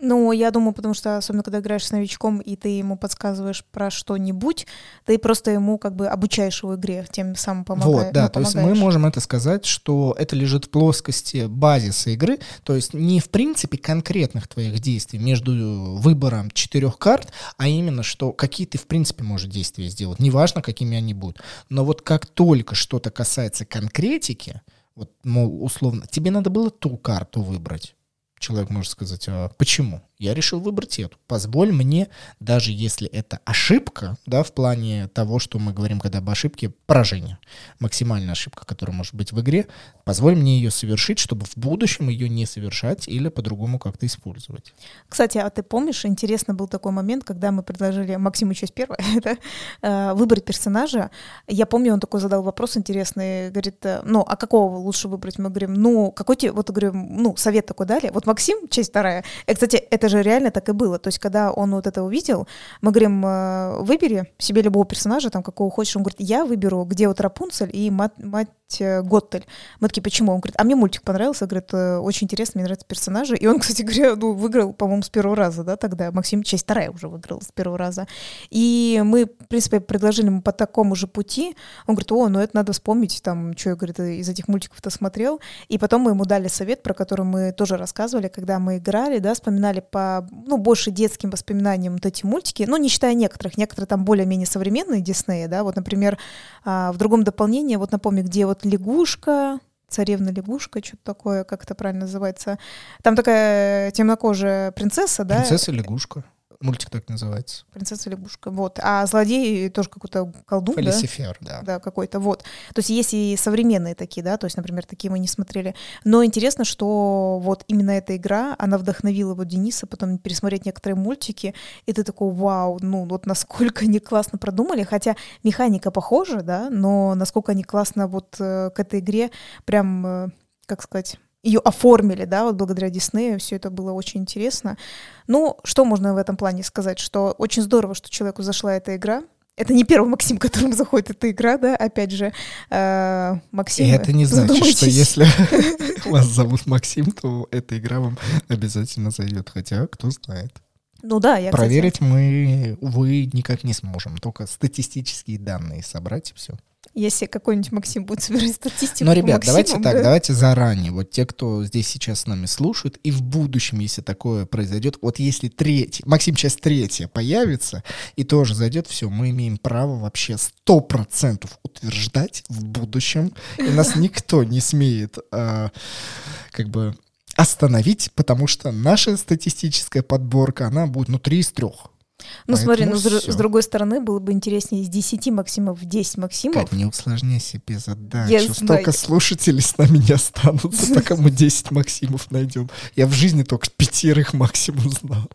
Ну, я думаю, потому что, особенно когда играешь с новичком, и ты ему подсказываешь про что-нибудь, ты просто ему как бы обучаешь его игре, тем самым помогаешь. Вот, да, ну, то есть мы можем это сказать, что это лежит в плоскости базиса игры, то есть не в принципе конкретных твоих действий между выбором четырех карт, а именно, что какие ты в принципе можешь действия сделать, неважно, какими они будут. Но вот как только что-то касается конкретики, вот, мол, условно, тебе надо было ту карту выбрать, человек может сказать, а почему? Я решил выбрать эту. Позволь мне, даже если это ошибка, да, в плане того, что мы говорим, когда об ошибке, поражение, максимальная ошибка, которая может быть в игре, позволь мне ее совершить, чтобы в будущем ее не совершать или по-другому как-то использовать. Кстати, а ты помнишь, интересно был такой момент, когда мы предложили Максиму часть первая, это э, выбрать персонажа. Я помню, он такой задал вопрос интересный, говорит, э, ну, а какого лучше выбрать? Мы говорим, ну, какой тебе, вот говорим, ну, совет такой дали. Вот Максим, часть вторая. И, кстати, это это же реально так и было. То есть, когда он вот это увидел, мы говорим, э, выбери себе любого персонажа, там, какого хочешь. Он говорит, я выберу, где вот Рапунцель и мать, мать э, Готтель. Мы такие, почему? Он говорит, а мне мультик понравился, говорит, «Э, очень интересно, мне нравятся персонажи. И он, кстати говоря, ну, выиграл, по-моему, с первого раза, да, тогда. Максим, часть вторая уже выиграл с первого раза. И мы, в принципе, предложили ему по такому же пути. Он говорит, о, ну это надо вспомнить, там, что я, говорит, из этих мультиков-то смотрел. И потом мы ему дали совет, про который мы тоже рассказывали, когда мы играли, да, вспоминали по, ну, больше детским воспоминаниям вот эти мультики, ну, не считая некоторых, некоторые там более-менее современные Диснея, да, вот, например, а, в другом дополнении, вот напомню, где вот лягушка, царевна лягушка, что-то такое, как это правильно называется. Там такая темнокожая принцесса, да? Принцесса лягушка. Мультик так называется. Принцесса лягушка. Вот. А злодей тоже какой-то колдун, Фалисифер, да? да. Да, какой-то. Вот. То есть есть и современные такие, да, то есть, например, такие мы не смотрели. Но интересно, что вот именно эта игра, она вдохновила вот Дениса потом пересмотреть некоторые мультики, и ты такой, вау, ну вот насколько они классно продумали, хотя механика похожа, да, но насколько они классно вот э, к этой игре прям э, как сказать, ее оформили, да, вот благодаря Диснею, все это было очень интересно. Ну, что можно в этом плане сказать? Что очень здорово, что человеку зашла эта игра, это не первый Максим, которому заходит эта игра, да, опять же, э, Максим. И это не значит, что если вас зовут Максим, то эта игра вам обязательно зайдет, хотя кто знает. Ну да, я Проверить кстати... мы, увы, никак не сможем, только статистические данные собрать и все если какой-нибудь Максим будет собирать статистику. Но, ребят, Максимом, давайте да? так, давайте заранее. Вот те, кто здесь сейчас с нами слушают, и в будущем, если такое произойдет, вот если третий, Максим часть третья появится и тоже зайдет, все, мы имеем право вообще сто процентов утверждать в будущем, и нас никто не смеет а, как бы остановить, потому что наша статистическая подборка, она будет, ну, три из трех. Ну Поэтому смотри, ну с, с другой стороны, было бы интереснее из 10 Максимов в 10 Максимов. Кать, не усложняй себе задачу. Я Столько знаю. слушателей с нами не останутся, пока мы 10 Максимов найдем. Я в жизни только пятерых максимум знал.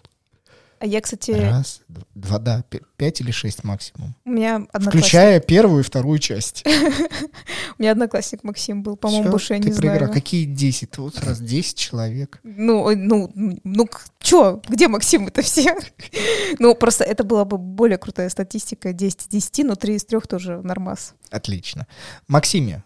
А я, кстати... Раз, два, да, пять или шесть максимум. У меня одноклассник... Включая первую и вторую часть. У меня одноклассник Максим был, по-моему, больше я не знаю. Какие десять? Вот раз десять человек. Ну, ну, ну, чё? Где Максим это все? Ну, просто это была бы более крутая статистика. 10 из 10, но 3 из 3 тоже нормас. Отлично. Максиме,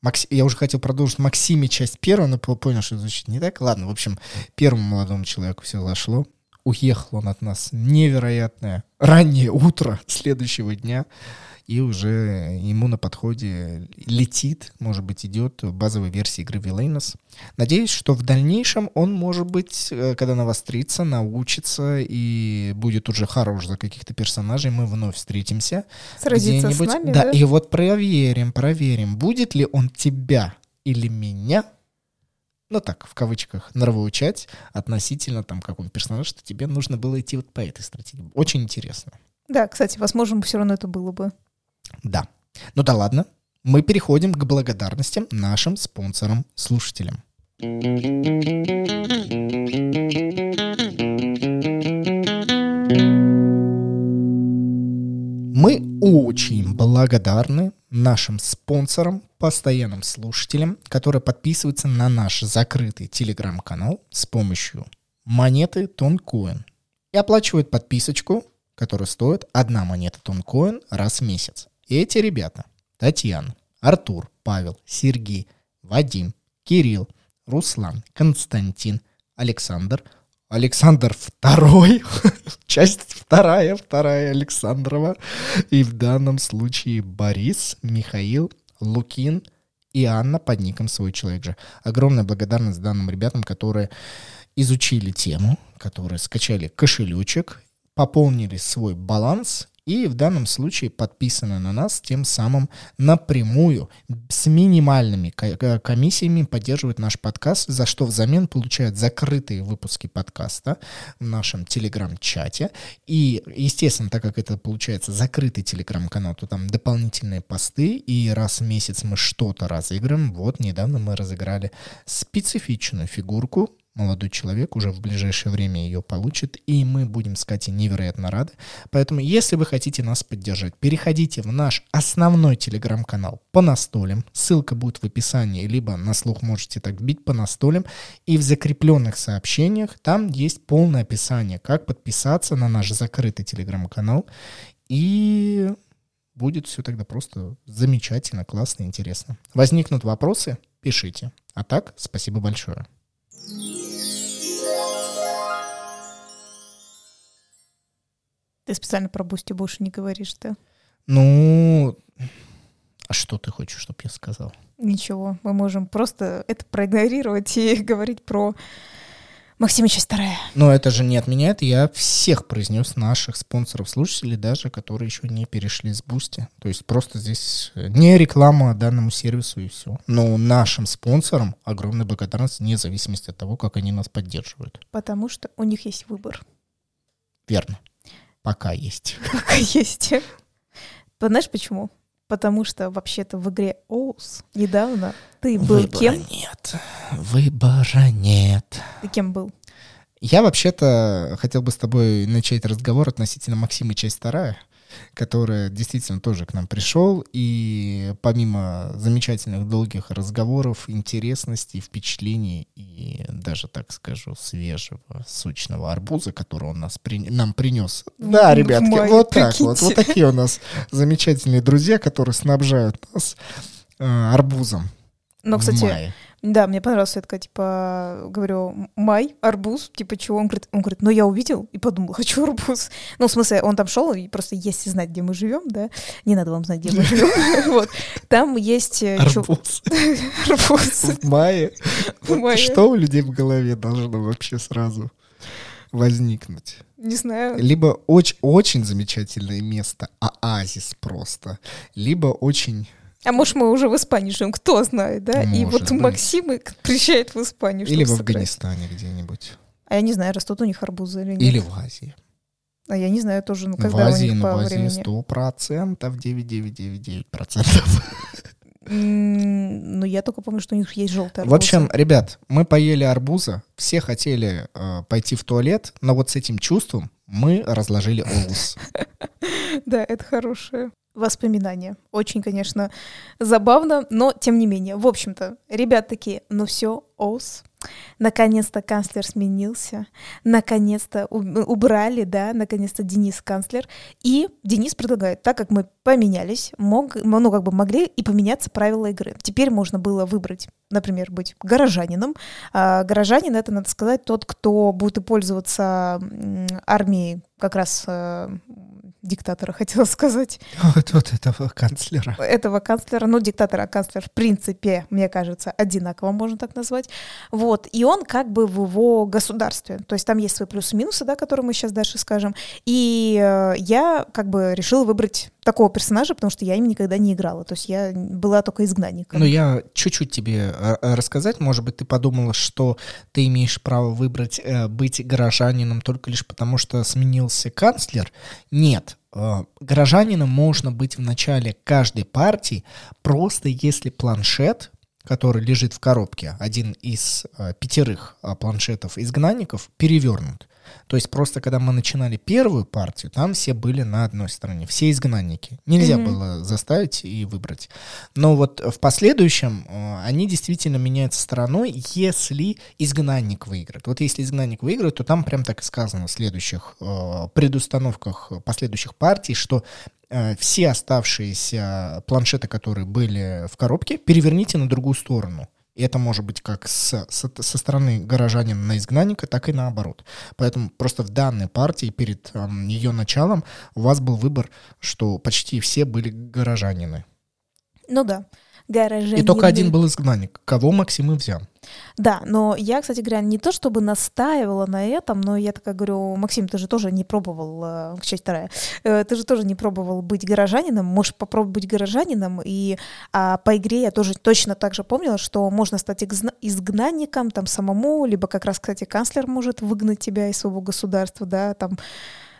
Макс... Я уже хотел продолжить Максиме часть первую, но понял, что звучит не так. Ладно, в общем, первому молодому человеку все зашло уехал он от нас невероятное раннее утро следующего дня, и уже ему на подходе летит, может быть, идет базовая версия игры Villainous. Надеюсь, что в дальнейшем он, может быть, э, когда навострится, научится и будет уже хорош за каких-то персонажей, мы вновь встретимся. Сразиться с нами, да, да? И вот проверим, проверим, будет ли он тебя или меня ну так, в кавычках, нравоучать относительно там какого персонажа, что тебе нужно было идти вот по этой стратегии. Очень интересно. Да, кстати, возможно, все равно это было бы. Да. Ну да ладно. Мы переходим к благодарностям нашим спонсорам-слушателям. Мы очень благодарны нашим спонсорам, постоянным слушателям, которые подписываются на наш закрытый телеграм-канал с помощью монеты Тонкоин и оплачивают подписочку, которая стоит одна монета Тонкоин раз в месяц. И эти ребята Татьяна, Артур, Павел, Сергей, Вадим, Кирилл, Руслан, Константин, Александр, Александр второй, часть вторая, вторая Александрова, и в данном случае Борис, Михаил, Лукин и Анна под ником «Свой человек же». Огромная благодарность данным ребятам, которые изучили тему, которые скачали кошелечек, пополнили свой баланс и в данном случае подписаны на нас, тем самым напрямую, с минимальными комиссиями поддерживают наш подкаст, за что взамен получают закрытые выпуски подкаста в нашем телеграм-чате. И, естественно, так как это получается закрытый телеграм-канал, то там дополнительные посты, и раз в месяц мы что-то разыграем. Вот недавно мы разыграли специфичную фигурку молодой человек уже в ближайшее время ее получит, и мы будем с Катей невероятно рады. Поэтому, если вы хотите нас поддержать, переходите в наш основной телеграм-канал по настолям. Ссылка будет в описании, либо на слух можете так бить по настолям. И в закрепленных сообщениях там есть полное описание, как подписаться на наш закрытый телеграм-канал. И будет все тогда просто замечательно, классно, интересно. Возникнут вопросы, пишите. А так, спасибо большое. Ты специально про Boosty больше не говоришь, да? Ну, а что ты хочешь, чтобы я сказал? Ничего, мы можем просто это проигнорировать и говорить про Максима часть вторая. Но это же не отменяет. Я всех произнес наших спонсоров, слушателей даже, которые еще не перешли с Boosty. То есть просто здесь не реклама данному сервису и все. Но нашим спонсорам огромная благодарность вне зависимости от того, как они нас поддерживают. Потому что у них есть выбор. Верно. Пока есть. Пока есть. Знаешь почему? Потому что вообще-то в игре Оус недавно ты был Выбора кем? нет. Выбора нет. Ты кем был? Я вообще-то хотел бы с тобой начать разговор относительно Максима часть вторая. Который действительно тоже к нам пришел, и помимо замечательных долгих разговоров, интересностей, впечатлений и даже, так скажу, свежего, сочного арбуза, который он нас при... нам принес. Да, ребятки, мае, вот так вот. Вот такие у нас замечательные друзья, которые снабжают нас э, арбузом. Но, кстати, да, мне понравилась такая, типа, говорю, май, арбуз, типа, чего? Он говорит, он говорит, ну я увидел и подумал, хочу арбуз. Ну, в смысле, он там шел, и просто если знать, где мы живем, да, не надо вам знать, где мы живем, вот, там есть... Э, арбуз. Арбуз. В мае. Что у людей в голове должно вообще сразу возникнуть? Не знаю. Либо очень, очень замечательное место, оазис просто, либо очень а может, мы уже в Испании живем, кто знает, да? Может и вот быть. Максим приезжает в Испанию. Или в Афганистане где-нибудь. А я не знаю, растут у них арбузы или нет. Или в Азии. А я не знаю тоже, ну когда в Азии, у них ну, по в Азии сто процентов, девять девять девять девять процентов. Ну, я только помню, что у них есть желтый арбуз. В общем, ребят, мы поели арбуза, все хотели э, пойти в туалет, но вот с этим чувством мы разложили олус. Да, это хорошее воспоминания. Очень, конечно, забавно, но тем не менее. В общем-то, ребят такие, ну все, ОС. Наконец-то канцлер сменился, наконец-то убрали, да, наконец-то Денис канцлер. И Денис предлагает, так как мы поменялись, мог, ну, как бы могли и поменяться правила игры. Теперь можно было выбрать, например, быть горожанином. А горожанин — это, надо сказать, тот, кто будет пользоваться армией как раз э, диктатора, хотела сказать. Вот, вот этого канцлера. Этого канцлера, ну, диктатора, канцлер, в принципе, мне кажется, одинаково можно так назвать. Вот, и он как бы в его государстве. То есть там есть свои плюсы и минусы, да, которые мы сейчас дальше скажем. И э, я как бы решила выбрать такого персонажа, потому что я им никогда не играла. То есть я была только изгнанником. Ну, я чуть-чуть тебе э, э, рассказать. Может быть, ты подумала, что ты имеешь право выбрать э, быть горожанином только лишь потому, что сменился канцлер. Нет. Э, горожанином можно быть в начале каждой партии, просто если планшет который лежит в коробке, один из э, пятерых э, планшетов изгнанников, перевернут. То есть просто когда мы начинали первую партию, там все были на одной стороне, все изгнанники. Нельзя mm-hmm. было заставить и выбрать. Но вот в последующем э, они действительно меняются стороной, если изгнанник выиграет. Вот если изгнанник выиграет, то там прям так и сказано в следующих э, предустановках последующих партий, что э, все оставшиеся планшеты, которые были в коробке, переверните на другую сторону. И это может быть как с, со, со стороны горожанина на изгнанника, так и наоборот. Поэтому просто в данной партии перед эм, ее началом у вас был выбор, что почти все были горожанины. Ну да горожанин. И только один был изгнанник. Кого Максим и взял. Да, но я, кстати говоря, не то чтобы настаивала на этом, но я такая говорю, Максим, ты же тоже не пробовал, э, часть вторая, э, ты же тоже не пробовал быть горожанином, можешь попробовать быть горожанином, и а, по игре я тоже точно так же помнила, что можно стать изгнанником там самому, либо как раз, кстати, канцлер может выгнать тебя из своего государства, да, там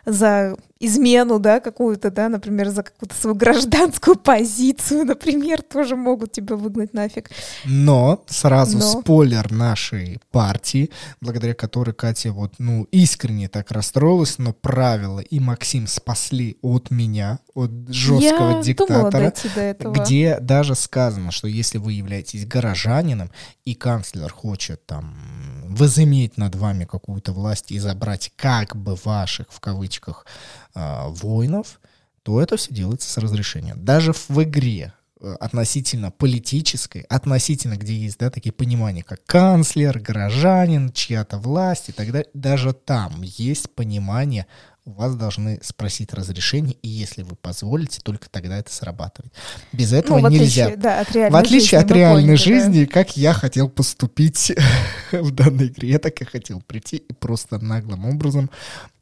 за измену, да, какую-то, да, например, за какую-то свою гражданскую позицию, например, тоже могут тебя выгнать нафиг. Но сразу Но... спойлер нашей партии, благодаря которой Катя вот, ну, искренне так расстроилась, но правила и Максим спасли от меня, от жесткого Я диктатора, до где даже сказано, что если вы являетесь горожанином и канцлер хочет там возыметь над вами какую-то власть и забрать как бы ваших, в кавычках, э, воинов, то это все делается с разрешения. Даже в игре э, относительно политической, относительно, где есть да, такие понимания, как канцлер, горожанин, чья-то власть и так далее, даже там есть понимание у вас должны спросить разрешение, и если вы позволите, только тогда это срабатывает. Без ну, этого ну, в нельзя. Отличие, да, от в отличие жизни, от реальной поняли, жизни, да. как я хотел поступить в данной игре, я так и хотел прийти и просто наглым образом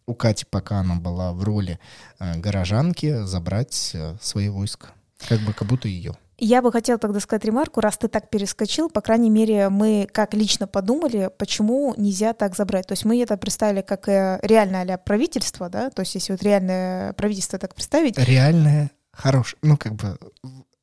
у Кати, пока она была в роли э, горожанки, забрать э, свои войска. Как бы как будто ее. Я бы хотела тогда сказать ремарку, раз ты так перескочил, по крайней мере, мы как лично подумали, почему нельзя так забрать. То есть мы это представили как э, реальное а правительство, да, то есть если вот реальное правительство так представить. Реальное, хорошее, ну как бы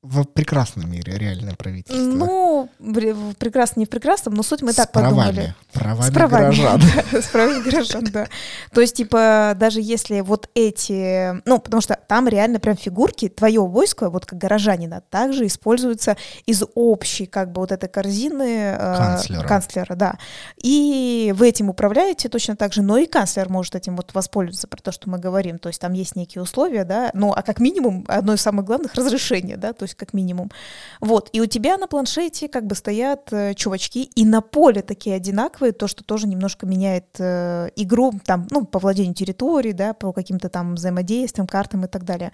в прекрасном мире реальное правительство. Ну, в прекрасном, не в прекрасном, но суть мы с так правами, подумали. Правами с правами горожан. Да, с правами горожан, да. То есть, типа, даже если вот эти... Ну, потому что там реально прям фигурки, твое войско, вот как горожанина, также используются из общей, как бы, вот этой корзины э, канцлера. канцлера, да. И вы этим управляете точно так же, но и канцлер может этим вот воспользоваться, про то, что мы говорим. То есть там есть некие условия, да, ну, а как минимум, одно из самых главных — разрешение, да, то есть как минимум. Вот, и у тебя на планшете как бы стоят э, чувачки, и на поле такие одинаковые, то, что тоже немножко меняет э, игру, там, ну, по владению территории, да, по каким-то там взаимодействиям, картам и так далее.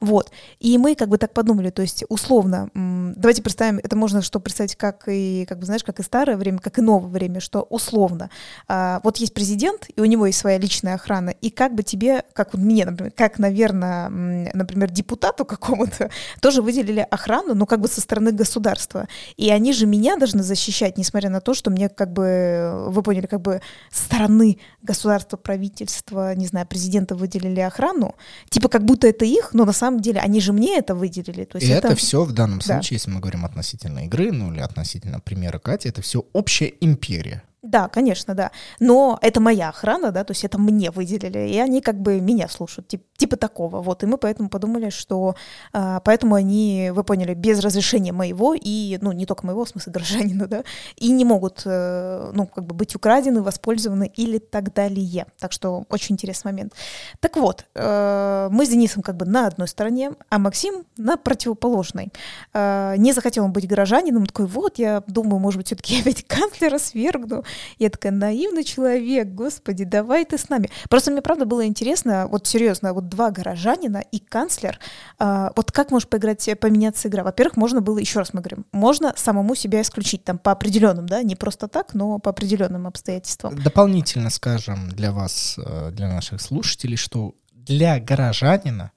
Вот, и мы как бы так подумали, то есть условно, давайте представим, это можно что представить как и, как бы, знаешь, как и старое время, как и новое время, что условно, э, вот есть президент, и у него есть своя личная охрана, и как бы тебе, как вот мне, например, как, наверное, например, депутату какому-то, тоже выделили охрану, ну, как бы со стороны государства. И они же меня должны защищать, несмотря на то, что мне, как бы, вы поняли, как бы со стороны государства, правительства, не знаю, президента выделили охрану. Типа, как будто это их, но на самом деле они же мне это выделили. То есть и это, это все в данном случае, да. если мы говорим относительно игры, ну или относительно примера Кати, это все общая империя. Да, конечно, да. Но это моя охрана, да, то есть это мне выделили, и они как бы меня слушают, тип, типа такого. Вот, и мы поэтому подумали, что а, поэтому они, вы поняли, без разрешения моего, и, ну, не только моего, в смысле гражданина, да, и не могут, э, ну, как бы быть украдены, воспользованы или так далее. Так что очень интересный момент. Так вот, э, мы с Денисом как бы на одной стороне, а Максим на противоположной. Э, не захотел он быть горожанином, такой, вот, я думаю, может быть, все-таки я ведь канцлера свергну, я такая, наивный человек, господи, давай ты с нами. Просто мне, правда, было интересно, вот серьезно, вот два горожанина и канцлер, а, вот как может поиграть, поменяться игра? Во-первых, можно было, еще раз мы говорим, можно самому себя исключить там по определенным, да, не просто так, но по определенным обстоятельствам. Дополнительно скажем для вас, э, для наших слушателей, что для горожанина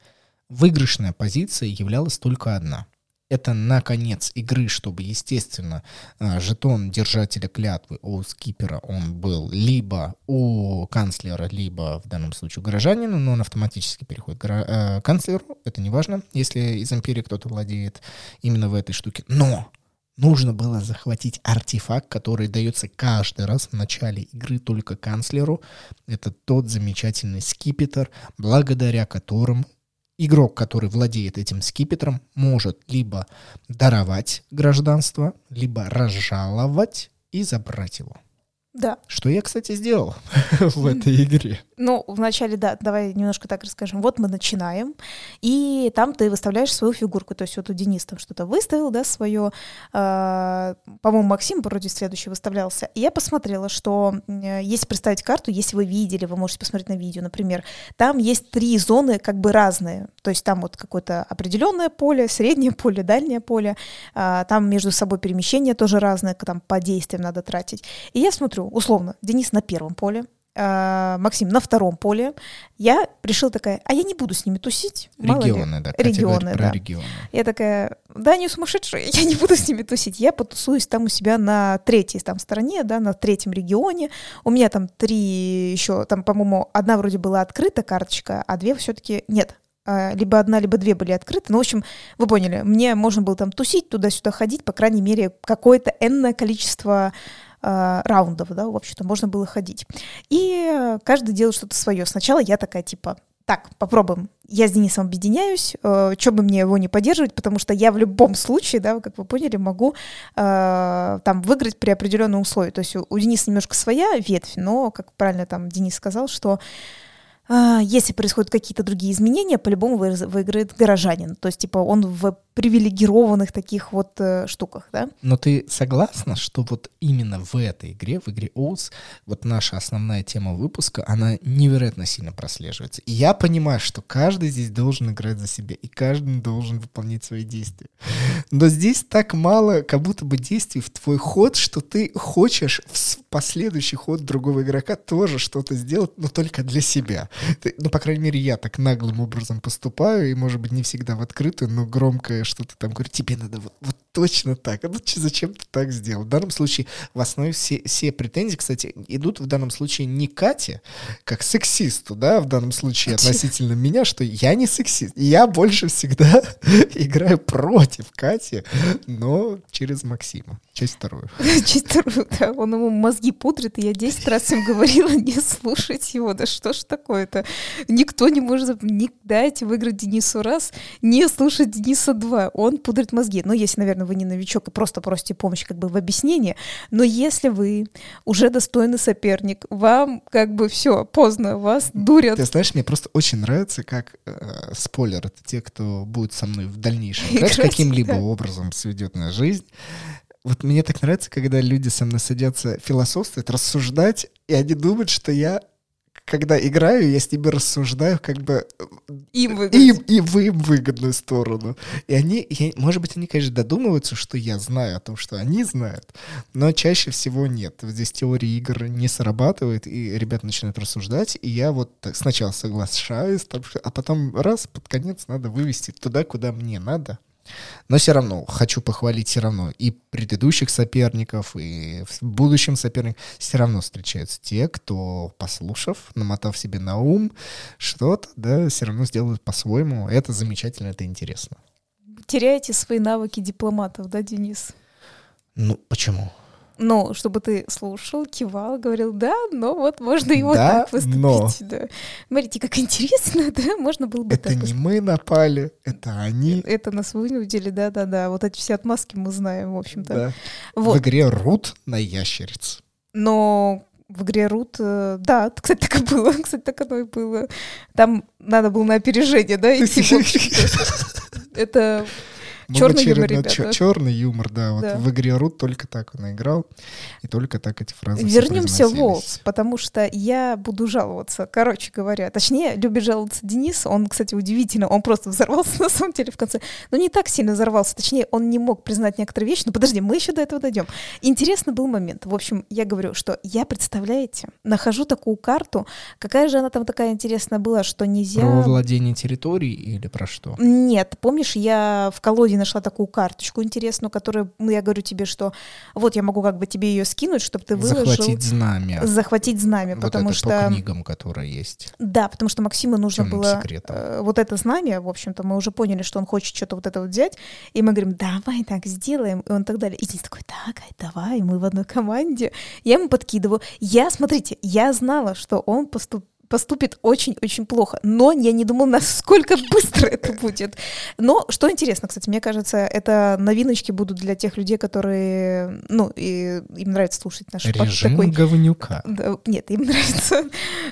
выигрышная позиция являлась только одна — это на конец игры, чтобы, естественно, э, жетон держателя клятвы у скипера он был либо у канцлера, либо в данном случае у горожанина, но он автоматически переходит к э, канцлеру. Это не важно, если из империи кто-то владеет именно в этой штуке. Но нужно было захватить артефакт, который дается каждый раз в начале игры только канцлеру. Это тот замечательный скипетр, благодаря которому игрок, который владеет этим скипетром, может либо даровать гражданство, либо разжаловать и забрать его. Да. Что я, кстати, сделал в этой игре. Ну, вначале, да, давай немножко так расскажем. Вот мы начинаем, и там ты выставляешь свою фигурку. То есть вот у Денис там что-то выставил, да, свое. Э, по-моему, Максим вроде следующий выставлялся. И я посмотрела, что э, если представить карту, если вы видели, вы можете посмотреть на видео, например, там есть три зоны как бы разные. То есть там вот какое-то определенное поле, среднее поле, дальнее поле. Э, там между собой перемещения тоже разные, там по действиям надо тратить. И я смотрю, условно, Денис на первом поле, Максим на втором поле. Я решила такая, а я не буду с ними тусить. Регионы, да. Регионы, да. Регионы. Я такая, да, они сумасшедшие, я не буду с ними тусить. Я потусуюсь там у себя на третьей там стороне, да, на третьем регионе. У меня там три еще, там, по-моему, одна вроде была открыта карточка, а две все-таки нет, а, либо одна, либо две были открыты. Ну, в общем, вы поняли, мне можно было там тусить, туда-сюда ходить, по крайней мере, какое-то энное количество раундов, да, в общем-то, можно было ходить. И каждый делает что-то свое. Сначала я такая, типа, так, попробуем. Я с Денисом объединяюсь, э, что бы мне его не поддерживать, потому что я в любом случае, да, как вы поняли, могу э, там выиграть при определенном условии. То есть у, у Дениса немножко своя ветвь, но, как правильно там Денис сказал, что э, если происходят какие-то другие изменения, по-любому выиграет горожанин. То есть, типа, он в привилегированных таких вот э, штуках, да. Но ты согласна, что вот именно в этой игре, в игре Oaths, вот наша основная тема выпуска, она невероятно сильно прослеживается. И я понимаю, что каждый здесь должен играть за себя, и каждый должен выполнять свои действия. Но здесь так мало, как будто бы действий в твой ход, что ты хочешь в последующий ход другого игрока тоже что-то сделать, но только для себя. Ты, ну, по крайней мере, я так наглым образом поступаю, и, может быть, не всегда в открытую, но громко что-то там говорю, тебе надо вот, вот точно так. Ну, зачем ты так сделал? В данном случае в основе все, все претензии, кстати, идут в данном случае не Кате, как сексисту, да, в данном случае относительно меня, что я не сексист. Я больше всегда играю против Кати, но через Максима. Часть вторую. Часть вторую, да. Он ему мозги пудрит, и я 10 раз им говорила не слушать его. Да что ж такое-то? Никто не может... Не дайте выиграть Денису раз, не слушать Дениса два. Он пудрит мозги. Но если, наверное, вы не новичок и просто просите помощи как бы в объяснении, но если вы уже достойный соперник, вам как бы все, поздно, вас дурят. Ты знаешь, мне просто очень нравится, как э, спойлер, это те, кто будет со мной в дальнейшем играть, каким-либо да. образом сведет на жизнь вот мне так нравится, когда люди со мной садятся философствовать, рассуждать, и они думают, что я когда играю, я с ними рассуждаю как бы им, им и в им выгодную сторону. И они, я, может быть, они, конечно, додумываются, что я знаю о том, что они знают, но чаще всего нет. Здесь теория игр не срабатывает, и ребята начинают рассуждать, и я вот сначала соглашаюсь, а потом раз, под конец надо вывести туда, куда мне надо. Но все равно, хочу похвалить все равно и предыдущих соперников, и в будущем соперников. Все равно встречаются те, кто, послушав, намотав себе на ум что-то, да, все равно сделают по-своему. Это замечательно, это интересно. Теряете свои навыки дипломатов, да, Денис? Ну, почему? Ну, чтобы ты слушал, кивал, говорил, да, но вот можно и вот да, так поступить. Но. Да. Смотрите, как интересно, да, можно было бы Это так не поступить. мы напали, это они. Это нас вынудили, да-да-да. Вот эти все отмазки мы знаем, в общем-то. Да. Вот. В игре Рут на ящериц. Но в игре Рут, э, да, кстати, так и было, кстати, так оно и было. Там надо было на опережение, да, идти, в Черный юмор, ребята. Черный юмор, да. Вот да. в игре Рут только так он играл, и только так эти фразы Вернемся в Волс, потому что я буду жаловаться. Короче говоря, точнее, любит жаловаться Денис. Он, кстати, удивительно, он просто взорвался на самом деле в конце. Но не так сильно взорвался, точнее, он не мог признать некоторые вещи. Но подожди, мы еще до этого дойдем. Интересный был момент. В общем, я говорю, что я, представляете, нахожу такую карту. Какая же она там такая интересная была, что нельзя... Про владение территорией или про что? Нет, помнишь, я в колоде Википедии нашла такую карточку интересную, которую ну, я говорю тебе, что вот я могу как бы тебе ее скинуть, чтобы ты выложил. Захватить знамя. Захватить знамя, вот потому это что... по книгам, которые есть. Да, потому что Максиму нужно Темным было э, вот это знамя, в общем-то, мы уже поняли, что он хочет что-то вот это вот взять, и мы говорим, давай так сделаем, и он так далее. И здесь такой, так, давай, мы в одной команде. Я ему подкидываю. Я, смотрите, я знала, что он поступит поступит очень-очень плохо. Но я не думала, насколько быстро это будет. Но что интересно, кстати, мне кажется, это новиночки будут для тех людей, которые, ну, и, им нравится слушать наши подкасты. такой, говнюка. Да, нет, им нравится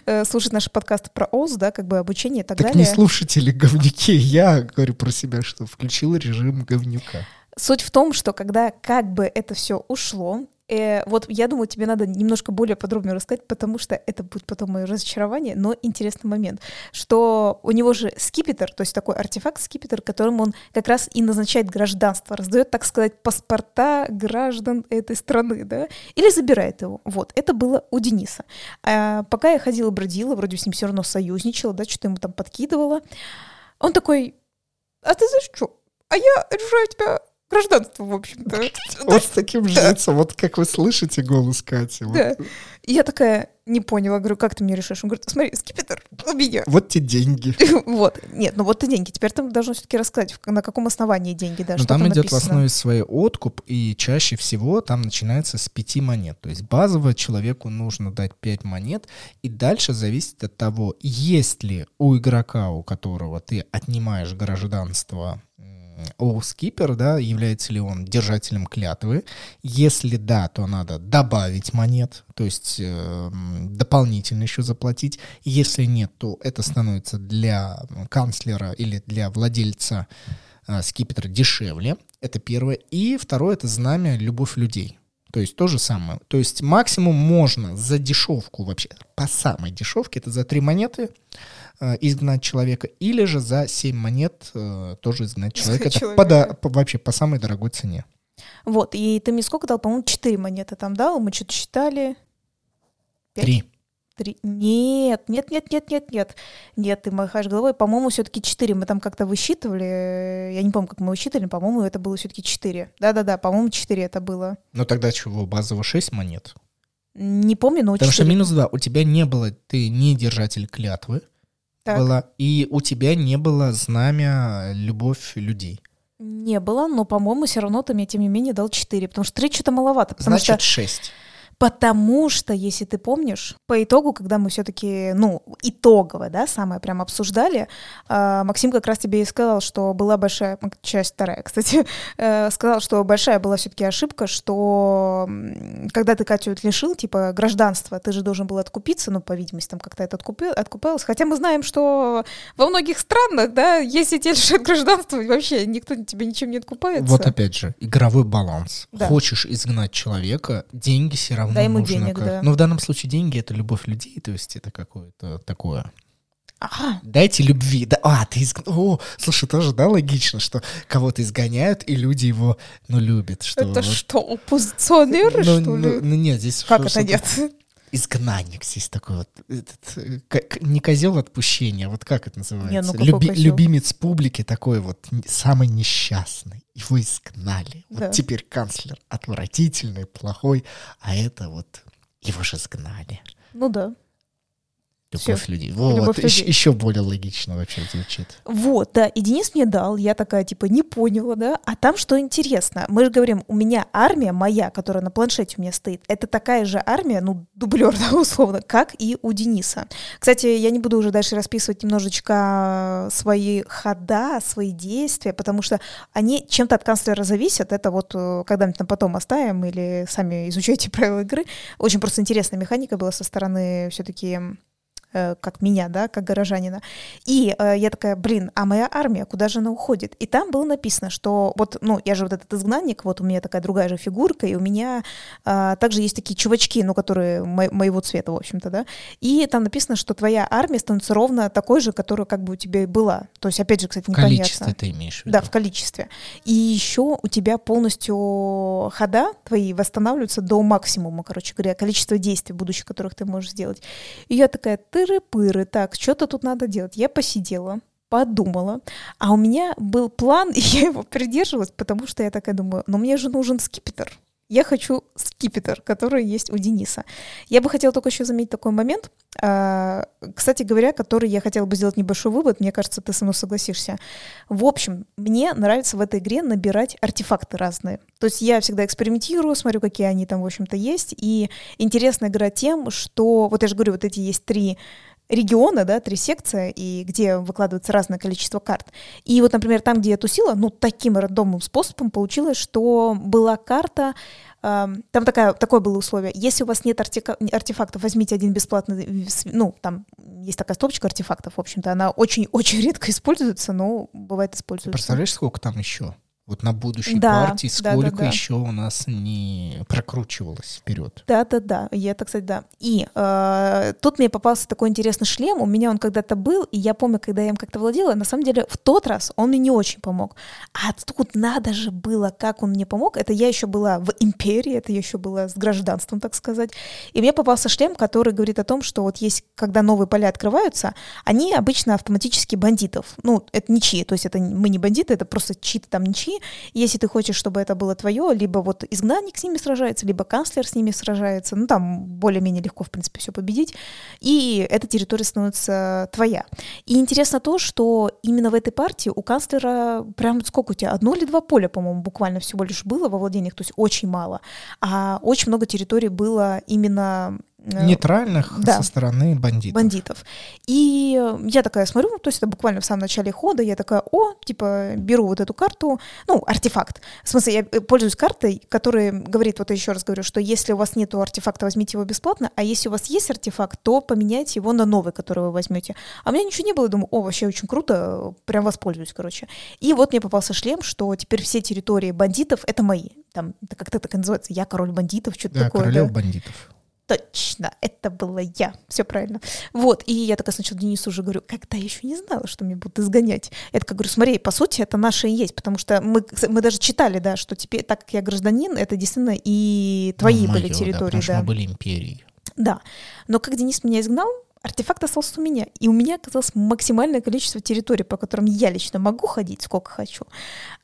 э, слушать наши подкасты про ОЗ, да, как бы обучение и так, так далее. Так не слушатели говнюки, я говорю про себя, что включил режим говнюка. Суть в том, что когда как бы это все ушло, Э, вот я думаю, тебе надо немножко более подробно рассказать, потому что это будет потом мое разочарование, но интересный момент, что у него же скипетр, то есть такой артефакт скипетр, которым он как раз и назначает гражданство, раздает, так сказать, паспорта граждан этой страны, да, или забирает его. Вот, это было у Дениса. А пока я ходила, бродила, вроде с ним все равно союзничала, да, что-то ему там подкидывала, он такой, а ты знаешь что? А я решаю тебя гражданство, в общем-то. Вот с таким же вот как вы слышите голос Кати. Да. И я такая не поняла, говорю, как ты мне решишь? Он говорит, смотри, скипетр у меня. Вот те деньги. Вот, нет, ну вот те деньги. Теперь ты должен все-таки рассказать, на каком основании деньги, да, Ну там идет в основе своей откуп, и чаще всего там начинается с пяти монет. То есть базово человеку нужно дать пять монет, и дальше зависит от того, есть ли у игрока, у которого ты отнимаешь гражданство, Оускипер, да, является ли он держателем клятвы. Если да, то надо добавить монет, то есть э, дополнительно еще заплатить. Если нет, то это становится для канцлера или для владельца э, скипетра дешевле. Это первое. И второе — это знамя «Любовь людей». То есть то же самое. То есть максимум можно за дешевку вообще, по самой дешевке, это за три монеты, изгнать человека, или же за 7 монет э, тоже изгнать человека. Это по, по, вообще по самой дорогой цене. Вот, и ты мне сколько дал? По-моему, 4 монеты там дал, мы что-то считали. Три. Три. Нет, нет, нет, нет, нет, нет. Нет, ты махаешь головой. По-моему, все-таки четыре. Мы там как-то высчитывали. Я не помню, как мы высчитывали. По-моему, это было все-таки четыре. Да-да-да, по-моему, четыре это было. Ну тогда чего, базово шесть монет? Не помню, но Потому 4. что минус два. У тебя не было, ты не держатель клятвы. Так. Была, и у тебя не было знамя любовь людей. Не было, но, по-моему, все равно ты мне, тем не менее, дал 4, потому что 3 что-то маловато. Значит, что... 6. Потому что, если ты помнишь, по итогу, когда мы все-таки, ну, итогово, да, самое прям обсуждали, э, Максим как раз тебе и сказал, что была большая, часть вторая, кстати, э, сказал, что большая была все-таки ошибка, что когда ты Катю лишил, типа, гражданства, ты же должен был откупиться, ну, по видимости, там как-то это откупи, откупалось, хотя мы знаем, что во многих странах, да, если тебе лишат гражданства, вообще никто тебе ничем не откупается. Вот опять же, игровой баланс. Да. Хочешь изгнать человека, деньги все равно Дай ему денег, как... да. Но в данном случае деньги — это любовь людей, то есть это какое-то такое... Ага. Дайте любви. Да, а, ты изг... О, слушай, тоже, да, логично, что кого-то изгоняют, и люди его, ну, любят. Что это что, оппозиционеры, ну, что ну, ли? Ну, нет, здесь... Как это нет? Изгнанник здесь такой вот, этот, как, не козел отпущения, вот как это называется? Не, ну Люби, любимец публики такой вот, самый несчастный. Его изгнали. Да. Вот теперь канцлер отвратительный, плохой, а это вот его же изгнали. Ну да. Любовь людей. Вот, Любовь людей. Еще, более логично вообще звучит. Вот, да. И Денис мне дал, я такая, типа, не поняла, да. А там что интересно, мы же говорим, у меня армия моя, которая на планшете у меня стоит, это такая же армия, ну, дублер, да, условно, как и у Дениса. Кстати, я не буду уже дальше расписывать немножечко свои хода, свои действия, потому что они чем-то от канцлера зависят. Это вот э, когда-нибудь там потом оставим или сами изучайте правила игры. Очень просто интересная механика была со стороны все-таки как меня, да, как горожанина. И э, я такая, блин, а моя армия, куда же она уходит? И там было написано, что вот, ну, я же вот этот изгнанник, вот у меня такая другая же фигурка, и у меня э, также есть такие чувачки, ну, которые мо- моего цвета, в общем-то, да. И там написано, что твоя армия становится ровно такой же, которая как бы у тебя и была. То есть, опять же, кстати, непонятно. Количество ты имеешь в виду? Да, в количестве. И еще у тебя полностью хода твои восстанавливаются до максимума, короче говоря, количество действий будущих, которых ты можешь сделать. И я такая, ты тыры-пыры, так, что-то тут надо делать. Я посидела, подумала, а у меня был план, и я его придерживалась, потому что я такая думаю, но мне же нужен скипетр. Я хочу скипетр, который есть у Дениса. Я бы хотела только еще заметить такой момент, а, кстати говоря, который я хотела бы сделать небольшой вывод, мне кажется, ты со мной согласишься. В общем, мне нравится в этой игре набирать артефакты разные. То есть я всегда экспериментирую, смотрю, какие они там, в общем-то, есть. И интересная игра тем, что, вот я же говорю, вот эти есть три региона, да, три секции, и где выкладывается разное количество карт. И вот, например, там, где я тусила, ну, таким рандомным способом получилось, что была карта, э, там такая, такое было условие, если у вас нет артика, артефактов, возьмите один бесплатный, ну, там есть такая стопочка артефактов, в общем-то, она очень-очень редко используется, но бывает используется. Представляешь, сколько там еще? Вот на будущей да, партии сколько да, да, да. еще у нас не прокручивалось вперед. Да, да, да. И это, кстати, да. И э, тут мне попался такой интересный шлем. У меня он когда-то был, и я помню, когда я им как-то владела, на самом деле в тот раз он мне не очень помог. А тут надо же было, как он мне помог. Это я еще была в империи, это я еще была с гражданством, так сказать. И мне попался шлем, который говорит о том, что вот есть, когда новые поля открываются, они обычно автоматически бандитов. Ну, это ничьи, то есть это мы не бандиты, это просто чьи-то там ничьи, если ты хочешь, чтобы это было твое, либо вот изгнанник с ними сражается, либо канцлер с ними сражается, ну там более-менее легко, в принципе, все победить, и эта территория становится твоя. И интересно то, что именно в этой партии у канцлера прям сколько у тебя, одно или два поля, по-моему, буквально всего лишь было во владениях, то есть очень мало, а очень много территорий было именно Нейтральных да, со стороны бандитов. Бандитов. И я такая смотрю, то есть это буквально в самом начале хода, я такая, о, типа, беру вот эту карту, ну, артефакт. В смысле, я э, пользуюсь картой, которая говорит, вот еще раз говорю, что если у вас нету артефакта, возьмите его бесплатно, а если у вас есть артефакт, то поменяйте его на новый, который вы возьмете. А у меня ничего не было, думаю, о, вообще очень круто, прям воспользуюсь, короче. И вот мне попался шлем, что теперь все территории бандитов — это мои. Там, это как-то так называется, я король бандитов, что-то да, такое. королев да? бандитов точно, это была я. Все правильно. Вот, и я такая сначала Денису уже говорю, когда я еще не знала, что меня будут изгонять. Я такая говорю, смотри, по сути, это наше и есть, потому что мы, мы даже читали, да, что теперь, так как я гражданин, это действительно и твои ну, были территории. Да, потому да. мы были империей. Да, но как Денис меня изгнал, артефакт остался у меня. И у меня оказалось максимальное количество территорий, по которым я лично могу ходить сколько хочу.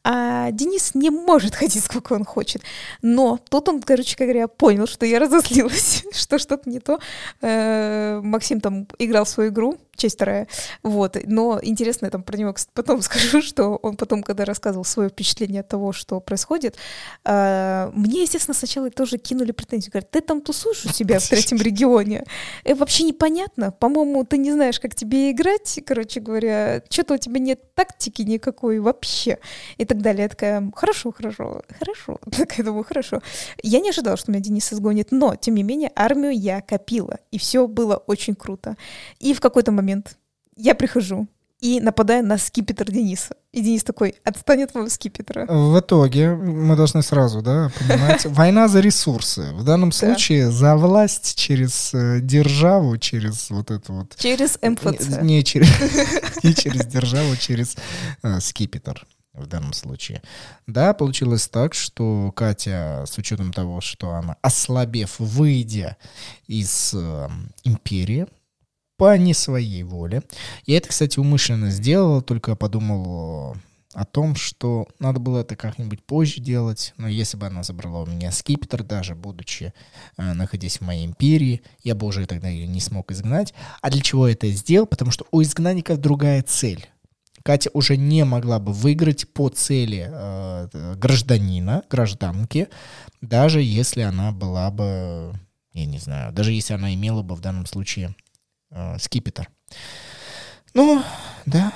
А Денис не может ходить сколько он хочет. Но тут он, короче говоря, понял, что я разозлилась, что что-то не то. Э, Максим там играл в свою игру, часть вторая. Вот. Но интересно, я там про него потом скажу, что он потом, когда рассказывал свое впечатление от того, что происходит, э, мне, естественно, сначала тоже кинули претензию. Говорят, ты там тусуешь у себя в третьем регионе. И вообще непонятно. По-моему, ты не знаешь, как тебе играть, короче говоря. Что-то у тебя нет тактики никакой вообще. И так далее. Я такая, хорошо, хорошо, хорошо. Так я думаю, хорошо. Я не ожидала, что меня Денис изгонит, но, тем не менее, армию я копила. И все было очень круто. И в какой-то момент я прихожу и нападаю на скипетр Дениса. И Денис такой, отстань от моего скипетра. В итоге мы должны сразу, да, понимать, война за ресурсы. В данном случае за власть через э, державу, через вот это вот... Через МФЦ. Не, через, не через державу, через э, скипетр в данном случае. Да, получилось так, что Катя, с учетом того, что она, ослабев, выйдя из э, империи, по не своей воле. Я это, кстати, умышленно сделал, только подумал о том, что надо было это как-нибудь позже делать, но если бы она забрала у меня скипетр, даже будучи, э, находясь в моей империи, я бы уже тогда ее не смог изгнать. А для чего я это сделал? Потому что у изгнанников другая цель. Катя уже не могла бы выиграть по цели э, гражданина, гражданки, даже если она была бы, я не знаю, даже если она имела бы в данном случае э, скипетр. Ну, да.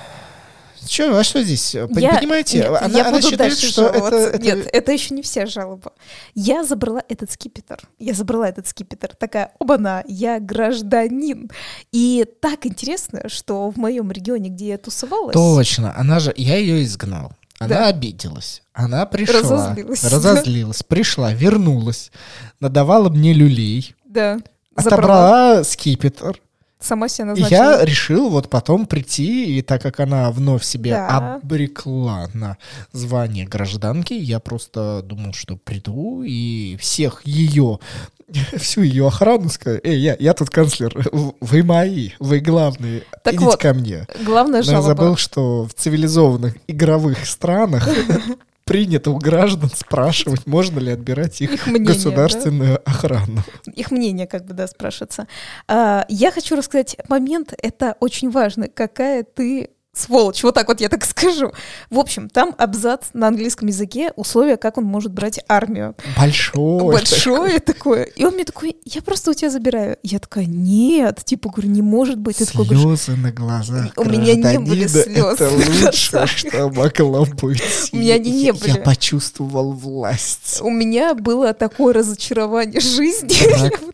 Что, а что здесь? Я, Понимаете, нет, она, я она буду считает, что это, это... Нет, это еще не вся жалоба. Я забрала этот скипетр. Я забрала этот скипетр. Такая, оба-на, я гражданин. И так интересно, что в моем регионе, где я тусовалась... Точно, она же, я ее изгнал. Она да. обиделась. Она пришла. Разозлилась. Разозлилась. Да. Пришла, вернулась. Надавала мне люлей. Да. Отобрала забрала. скипетр сама себя назначила. Я решил вот потом прийти, и так как она вновь себе да. обрекла на звание гражданки, я просто думал, что приду и всех ее, всю ее охрану скажу, эй, я, я тут канцлер, вы мои, вы главные, так идите вот, ко мне. Главное жалоба. Я забыл, что в цивилизованных игровых странах принято у граждан спрашивать, можно ли отбирать их, их мнение, государственную да? охрану. Их мнение, как бы, да, спрашиваться. А, я хочу рассказать момент, это очень важно, какая ты Сволочь, вот так вот я так скажу. В общем, там абзац на английском языке, условия, как он может брать армию. Большое. Большое такое. И он мне такой, я просто у тебя забираю. Я такая, нет, типа, говорю, не может быть. Слезы такой, на глазах У меня не были слезы. Это лучшее, что могло быть. У меня они не были. Я почувствовал власть. У меня было такое разочарование жизни.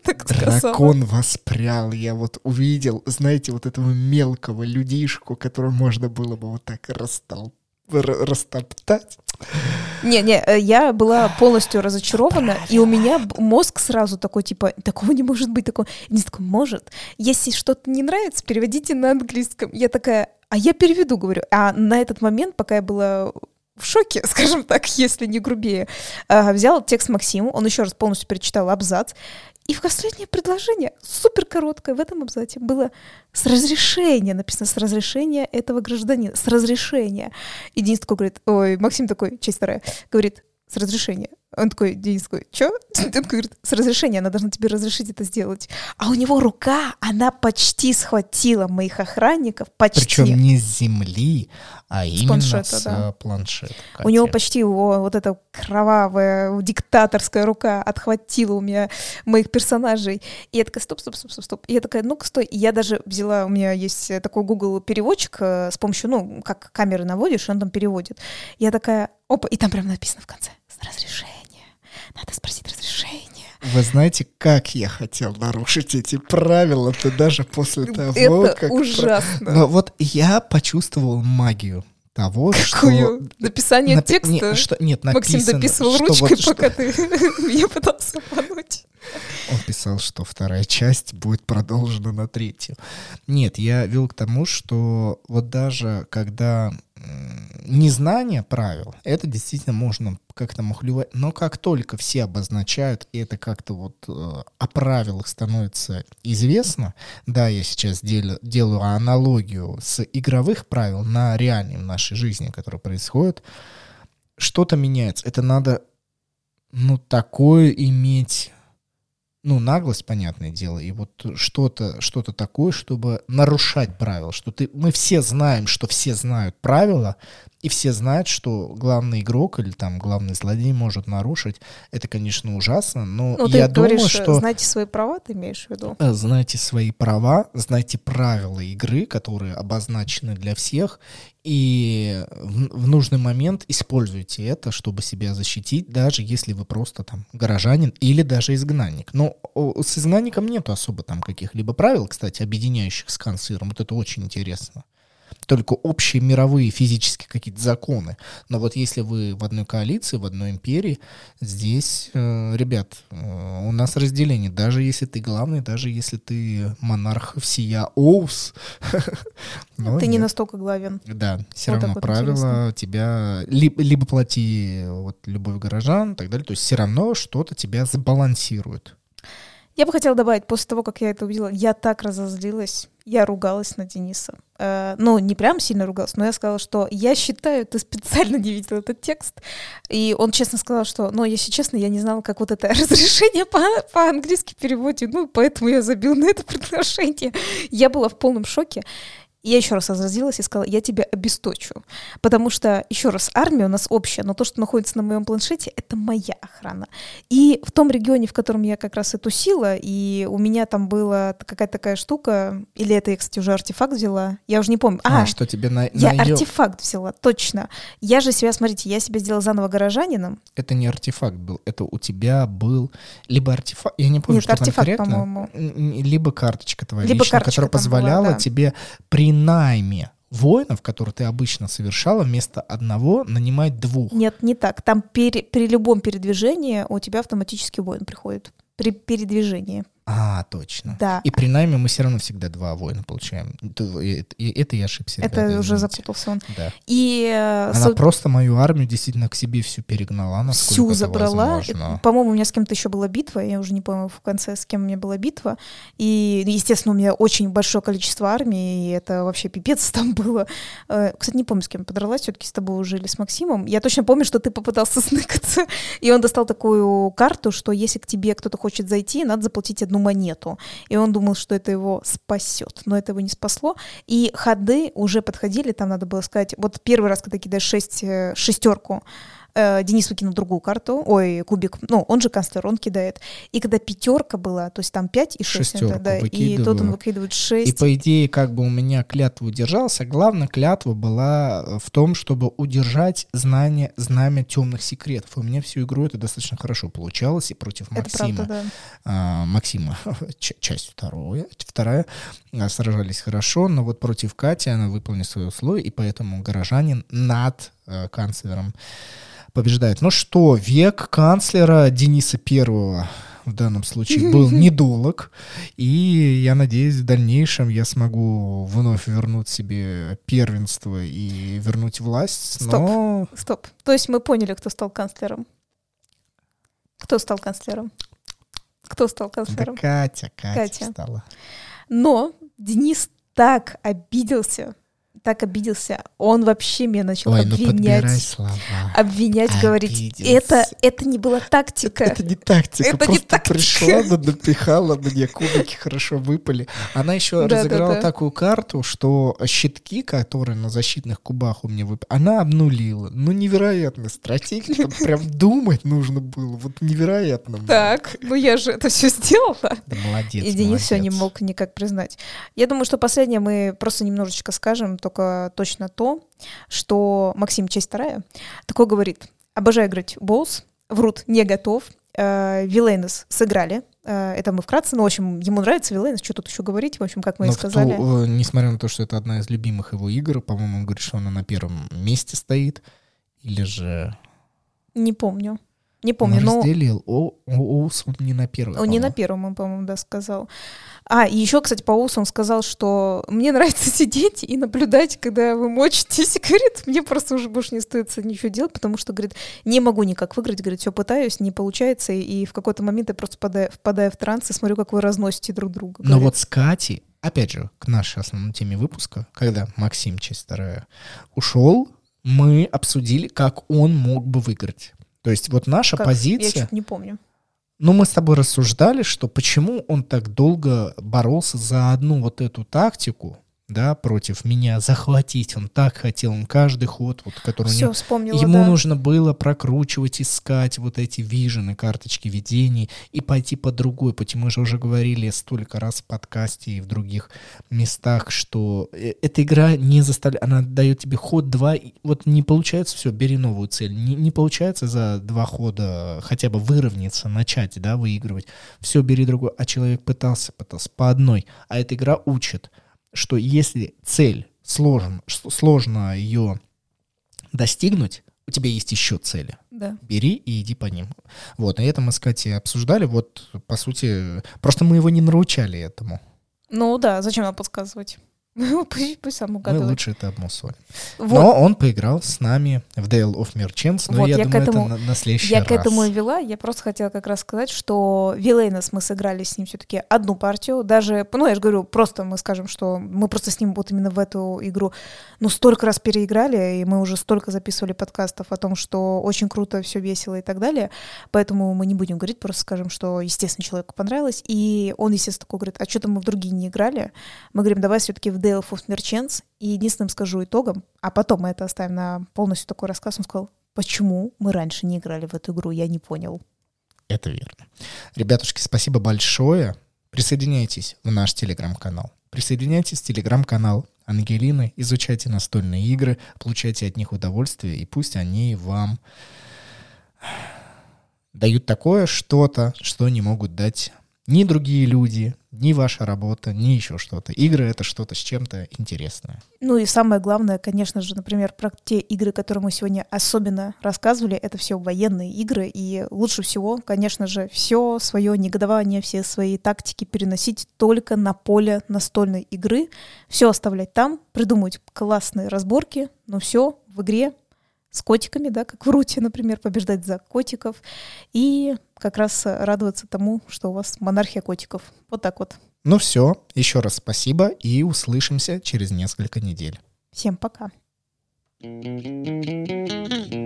Дракон воспрял. Я вот увидел, знаете, вот этого мелкого людишку, который может можно было бы вот так растол... растоптать. Не-не, э, я была полностью разочарована, и у меня мозг сразу такой, типа, такого не может быть, такого. Не такой, может. Если что-то не нравится, переводите на английском. Я такая, а я переведу, говорю. А на этот момент, пока я была в шоке, скажем так, если не грубее, э, взял текст Максиму, он еще раз полностью перечитал абзац, и в последнее предложение, супер короткое, в этом абзаце было с разрешения, написано с разрешения этого гражданина, с разрешения. И Денис такой говорит, ой, Максим такой, часть вторая, говорит, с разрешения. Он такой, Денис такой, что? Он такой говорит, с разрешения, она должна тебе разрешить это сделать. А у него рука, она почти схватила моих охранников, почти. Причем не с земли, а с именно планшета, с да. планшета. У него почти его вот эта кровавая диктаторская рука отхватила у меня моих персонажей. И я такая, стоп, стоп, стоп, стоп, стоп. И я такая, ну-ка, стой. И я даже взяла, у меня есть такой Google переводчик э, с помощью, ну, как камеры наводишь, он там переводит. Я такая, опа, и там прям написано в конце, с разрешением надо спросить разрешение. Вы знаете, как я хотел нарушить эти правила, ты даже после того, Это как... ужасно. Но вот я почувствовал магию того, Какую? что... Написание Напи... текста? Не, что... Нет, написано, Максим дописывал что ручкой, вот, пока что... ты меня пытался обмануть. Он написал, что вторая часть будет продолжена на третью. Нет, я вел к тому, что вот даже когда незнание правил, это действительно можно как-то махлювать, но как только все обозначают, и это как-то вот э, о правилах становится известно, да, я сейчас делю, делаю аналогию с игровых правил на реальной в нашей жизни, которая происходит, что-то меняется. Это надо, ну, такое иметь ну, наглость, понятное дело, и вот что-то что такое, чтобы нарушать правила, что ты, мы все знаем, что все знают правила, и все знают, что главный игрок или там главный злодей может нарушить. Это, конечно, ужасно, но ну, я ты думаю, говоришь, что... Знайте свои права, ты имеешь в виду? Э, знайте свои права, знайте правила игры, которые обозначены для всех, и в, в нужный момент используйте это, чтобы себя защитить, даже если вы просто там горожанин или даже изгнанник. Но с изгнанником нету особо там каких-либо правил, кстати, объединяющих с канцлером. Вот это очень интересно только общие мировые физические какие-то законы. Но вот если вы в одной коалиции, в одной империи, здесь, э, ребят, э, у нас разделение. Даже если ты главный, даже если ты монарх всея Оус. Ты не настолько главен. Да, все равно правило тебя... Либо плати вот любовь горожан и так далее. То есть все равно что-то тебя забалансирует. Я бы хотела добавить, после того, как я это увидела, я так разозлилась, я ругалась на Дениса. Э, ну, не прям сильно ругалась, но я сказала, что я считаю, ты специально не видел этот текст. И он честно сказал, что, ну, если честно, я не знала, как вот это разрешение по- по-английски переводить, ну, поэтому я забил на это предложение. Я была в полном шоке я еще раз разразилась и сказала, я тебя обесточу. Потому что, еще раз, армия у нас общая, но то, что находится на моем планшете, это моя охрана. И в том регионе, в котором я как раз и тусила, и у меня там была какая-то такая штука, или это я, кстати, уже артефакт взяла, я уже не помню. А, а что тебе на... Я на артефакт взяла, точно. Я же себя, смотрите, я себя сделала заново горожанином. Это не артефакт был, это у тебя был либо артефакт, я не помню, Нет, что артефакт, конкретно, по-моему. либо карточка твоя либо личная, карточка которая позволяла была, да. тебе при при найме воинов, которые ты обычно совершала, вместо одного нанимать двух. Нет, не так. Там пере, при любом передвижении у тебя автоматически воин приходит. При передвижении. А, точно. Да. И при найме мы все равно всегда два воина получаем. Это я ошибся. Это ребята, уже запутался он. Да. И, Она со... просто мою армию действительно к себе всю перегнала. Всю забрала. По-моему, у меня с кем-то еще была битва. Я уже не помню в конце, с кем у меня была битва. И, естественно, у меня очень большое количество армии, и это вообще пипец там было. Э, кстати, не помню, с кем подралась, все-таки с тобой уже или с Максимом. Я точно помню, что ты попытался сныкаться, и он достал такую карту, что если к тебе кто-то хочет зайти, надо заплатить одну монету. И он думал, что это его спасет, но это его не спасло. И ходы уже подходили, там надо было сказать, вот первый раз, когда кидаешь шесть, э, шестерку, Денис выкинул другую карту, ой, кубик, ну, он же канцлер, он кидает. И когда пятерка была, то есть там 5 и 6, это, да, и тот он выкидывает 6. И по идее, как бы у меня клятва удержался, главная клятва была э, в том, чтобы удержать знание, знамя темных секретов. У меня всю игру это достаточно хорошо получалось, и против Максима, правда, да. а, Максима, часть вторая, вторая, а, сражались хорошо, но вот против Кати она выполнила свое условие, и поэтому горожанин над э, канцлером побеждает. Ну что, век канцлера Дениса Первого в данном случае был недолг, и я надеюсь, в дальнейшем я смогу вновь вернуть себе первенство и вернуть власть. Стоп, но... стоп. То есть мы поняли, кто стал канцлером? Кто стал канцлером? Кто стал канцлером? Да Катя, Катя, Катя стала. Но Денис так обиделся, так обиделся, он вообще меня начал Ой, ну обвинять. Ну слова. Обвинять, обиделся. говорить. Это, это не была тактика. Это, это не тактика. Это Просто не тактика. пришла, напихала мне кубики хорошо выпали. Она еще да, разыграла да, да. такую карту, что щитки, которые на защитных кубах у меня выпали, она обнулила. Ну, невероятно. Стратегия, там прям думать нужно было. Вот невероятно. Так, ну я же это все сделала. Да молодец, И Денис все не мог никак признать. Я думаю, что последнее мы просто немножечко скажем, то только точно то, что Максим, часть вторая, такой говорит, обожаю играть босс, врут, не готов, э, Вилейнес сыграли, э, это мы вкратце, но, в общем, ему нравится Вилейнес, что тут еще говорить, в общем, как мы но и сказали. То, несмотря на то, что это одна из любимых его игр, по-моему, он говорит, что она на первом месте стоит, или же... Не помню. Не помню, он но... разделил. О, Оус он не на первом. Он не на первом, он, по-моему, да, сказал. А, и еще, кстати, по Оусу он сказал, что мне нравится сидеть и наблюдать, когда вы мочитесь. Говорит, мне просто уже больше не стоит ничего делать, потому что, говорит, не могу никак выиграть. Говорит, все пытаюсь, не получается. И в какой-то момент я просто впадаю, впадаю в транс и смотрю, как вы разносите друг друга. Говорит. Но вот с Катей, опять же, к нашей основной теме выпуска, когда Максим, часть вторая, ушел, мы обсудили, как он мог бы выиграть. То есть вот наша как? позиция... Я чуть не помню. Ну, мы с тобой рассуждали, что почему он так долго боролся за одну вот эту тактику, да, против меня захватить. Он так хотел, он каждый ход, вот, который Все, у него... вспомнила, Ему да. нужно было прокручивать, искать вот эти вижены, карточки видений и пойти по другой пути. Мы же уже говорили столько раз в подкасте и в других местах, что э, эта игра не заставляет, она дает тебе ход два, и вот не получается, все, бери новую цель. Не, не получается за два хода хотя бы выровняться, начать, да, выигрывать. Все, бери другой. А человек пытался, пытался по одной. А эта игра учит что если цель сложен, сложно ее достигнуть, у тебя есть еще цели. Да. Бери и иди по ним. Вот, и это мы с Катей обсуждали. Вот, по сути, просто мы его не наручали этому. Ну да, зачем нам подсказывать? Пусть, пусть сам угадывает. Мы лучше это обмусолим. Вот. Но он поиграл с нами в Dale of Merchants, но вот, я, я думаю, этому, это на, на следующий я раз. Я к этому и вела, я просто хотела как раз сказать, что Вилейнос мы сыграли с ним все-таки одну партию, даже, ну я же говорю, просто мы скажем, что мы просто с ним вот именно в эту игру, ну столько раз переиграли, и мы уже столько записывали подкастов о том, что очень круто, все весело и так далее, поэтому мы не будем говорить, просто скажем, что, естественно, человеку понравилось, и он, естественно, такой говорит, а что-то мы в другие не играли, мы говорим, давай все-таки в Dale of и единственным скажу итогом, а потом мы это оставим на полностью такой рассказ, он сказал, почему мы раньше не играли в эту игру, я не понял. Это верно. Ребятушки, спасибо большое. Присоединяйтесь в наш телеграм-канал. Присоединяйтесь в телеграм-канал Ангелины, изучайте настольные игры, получайте от них удовольствие, и пусть они вам дают такое что-то, что не могут дать ни другие люди, ни ваша работа, ни еще что-то. Игры — это что-то с чем-то интересное. Ну и самое главное, конечно же, например, про те игры, которые мы сегодня особенно рассказывали, это все военные игры, и лучше всего, конечно же, все свое негодование, все свои тактики переносить только на поле настольной игры, все оставлять там, придумывать классные разборки, но все в игре с котиками, да, как в Руте, например, побеждать за котиков, и как раз радоваться тому, что у вас монархия котиков. Вот так вот. Ну все, еще раз спасибо и услышимся через несколько недель. Всем пока. thank you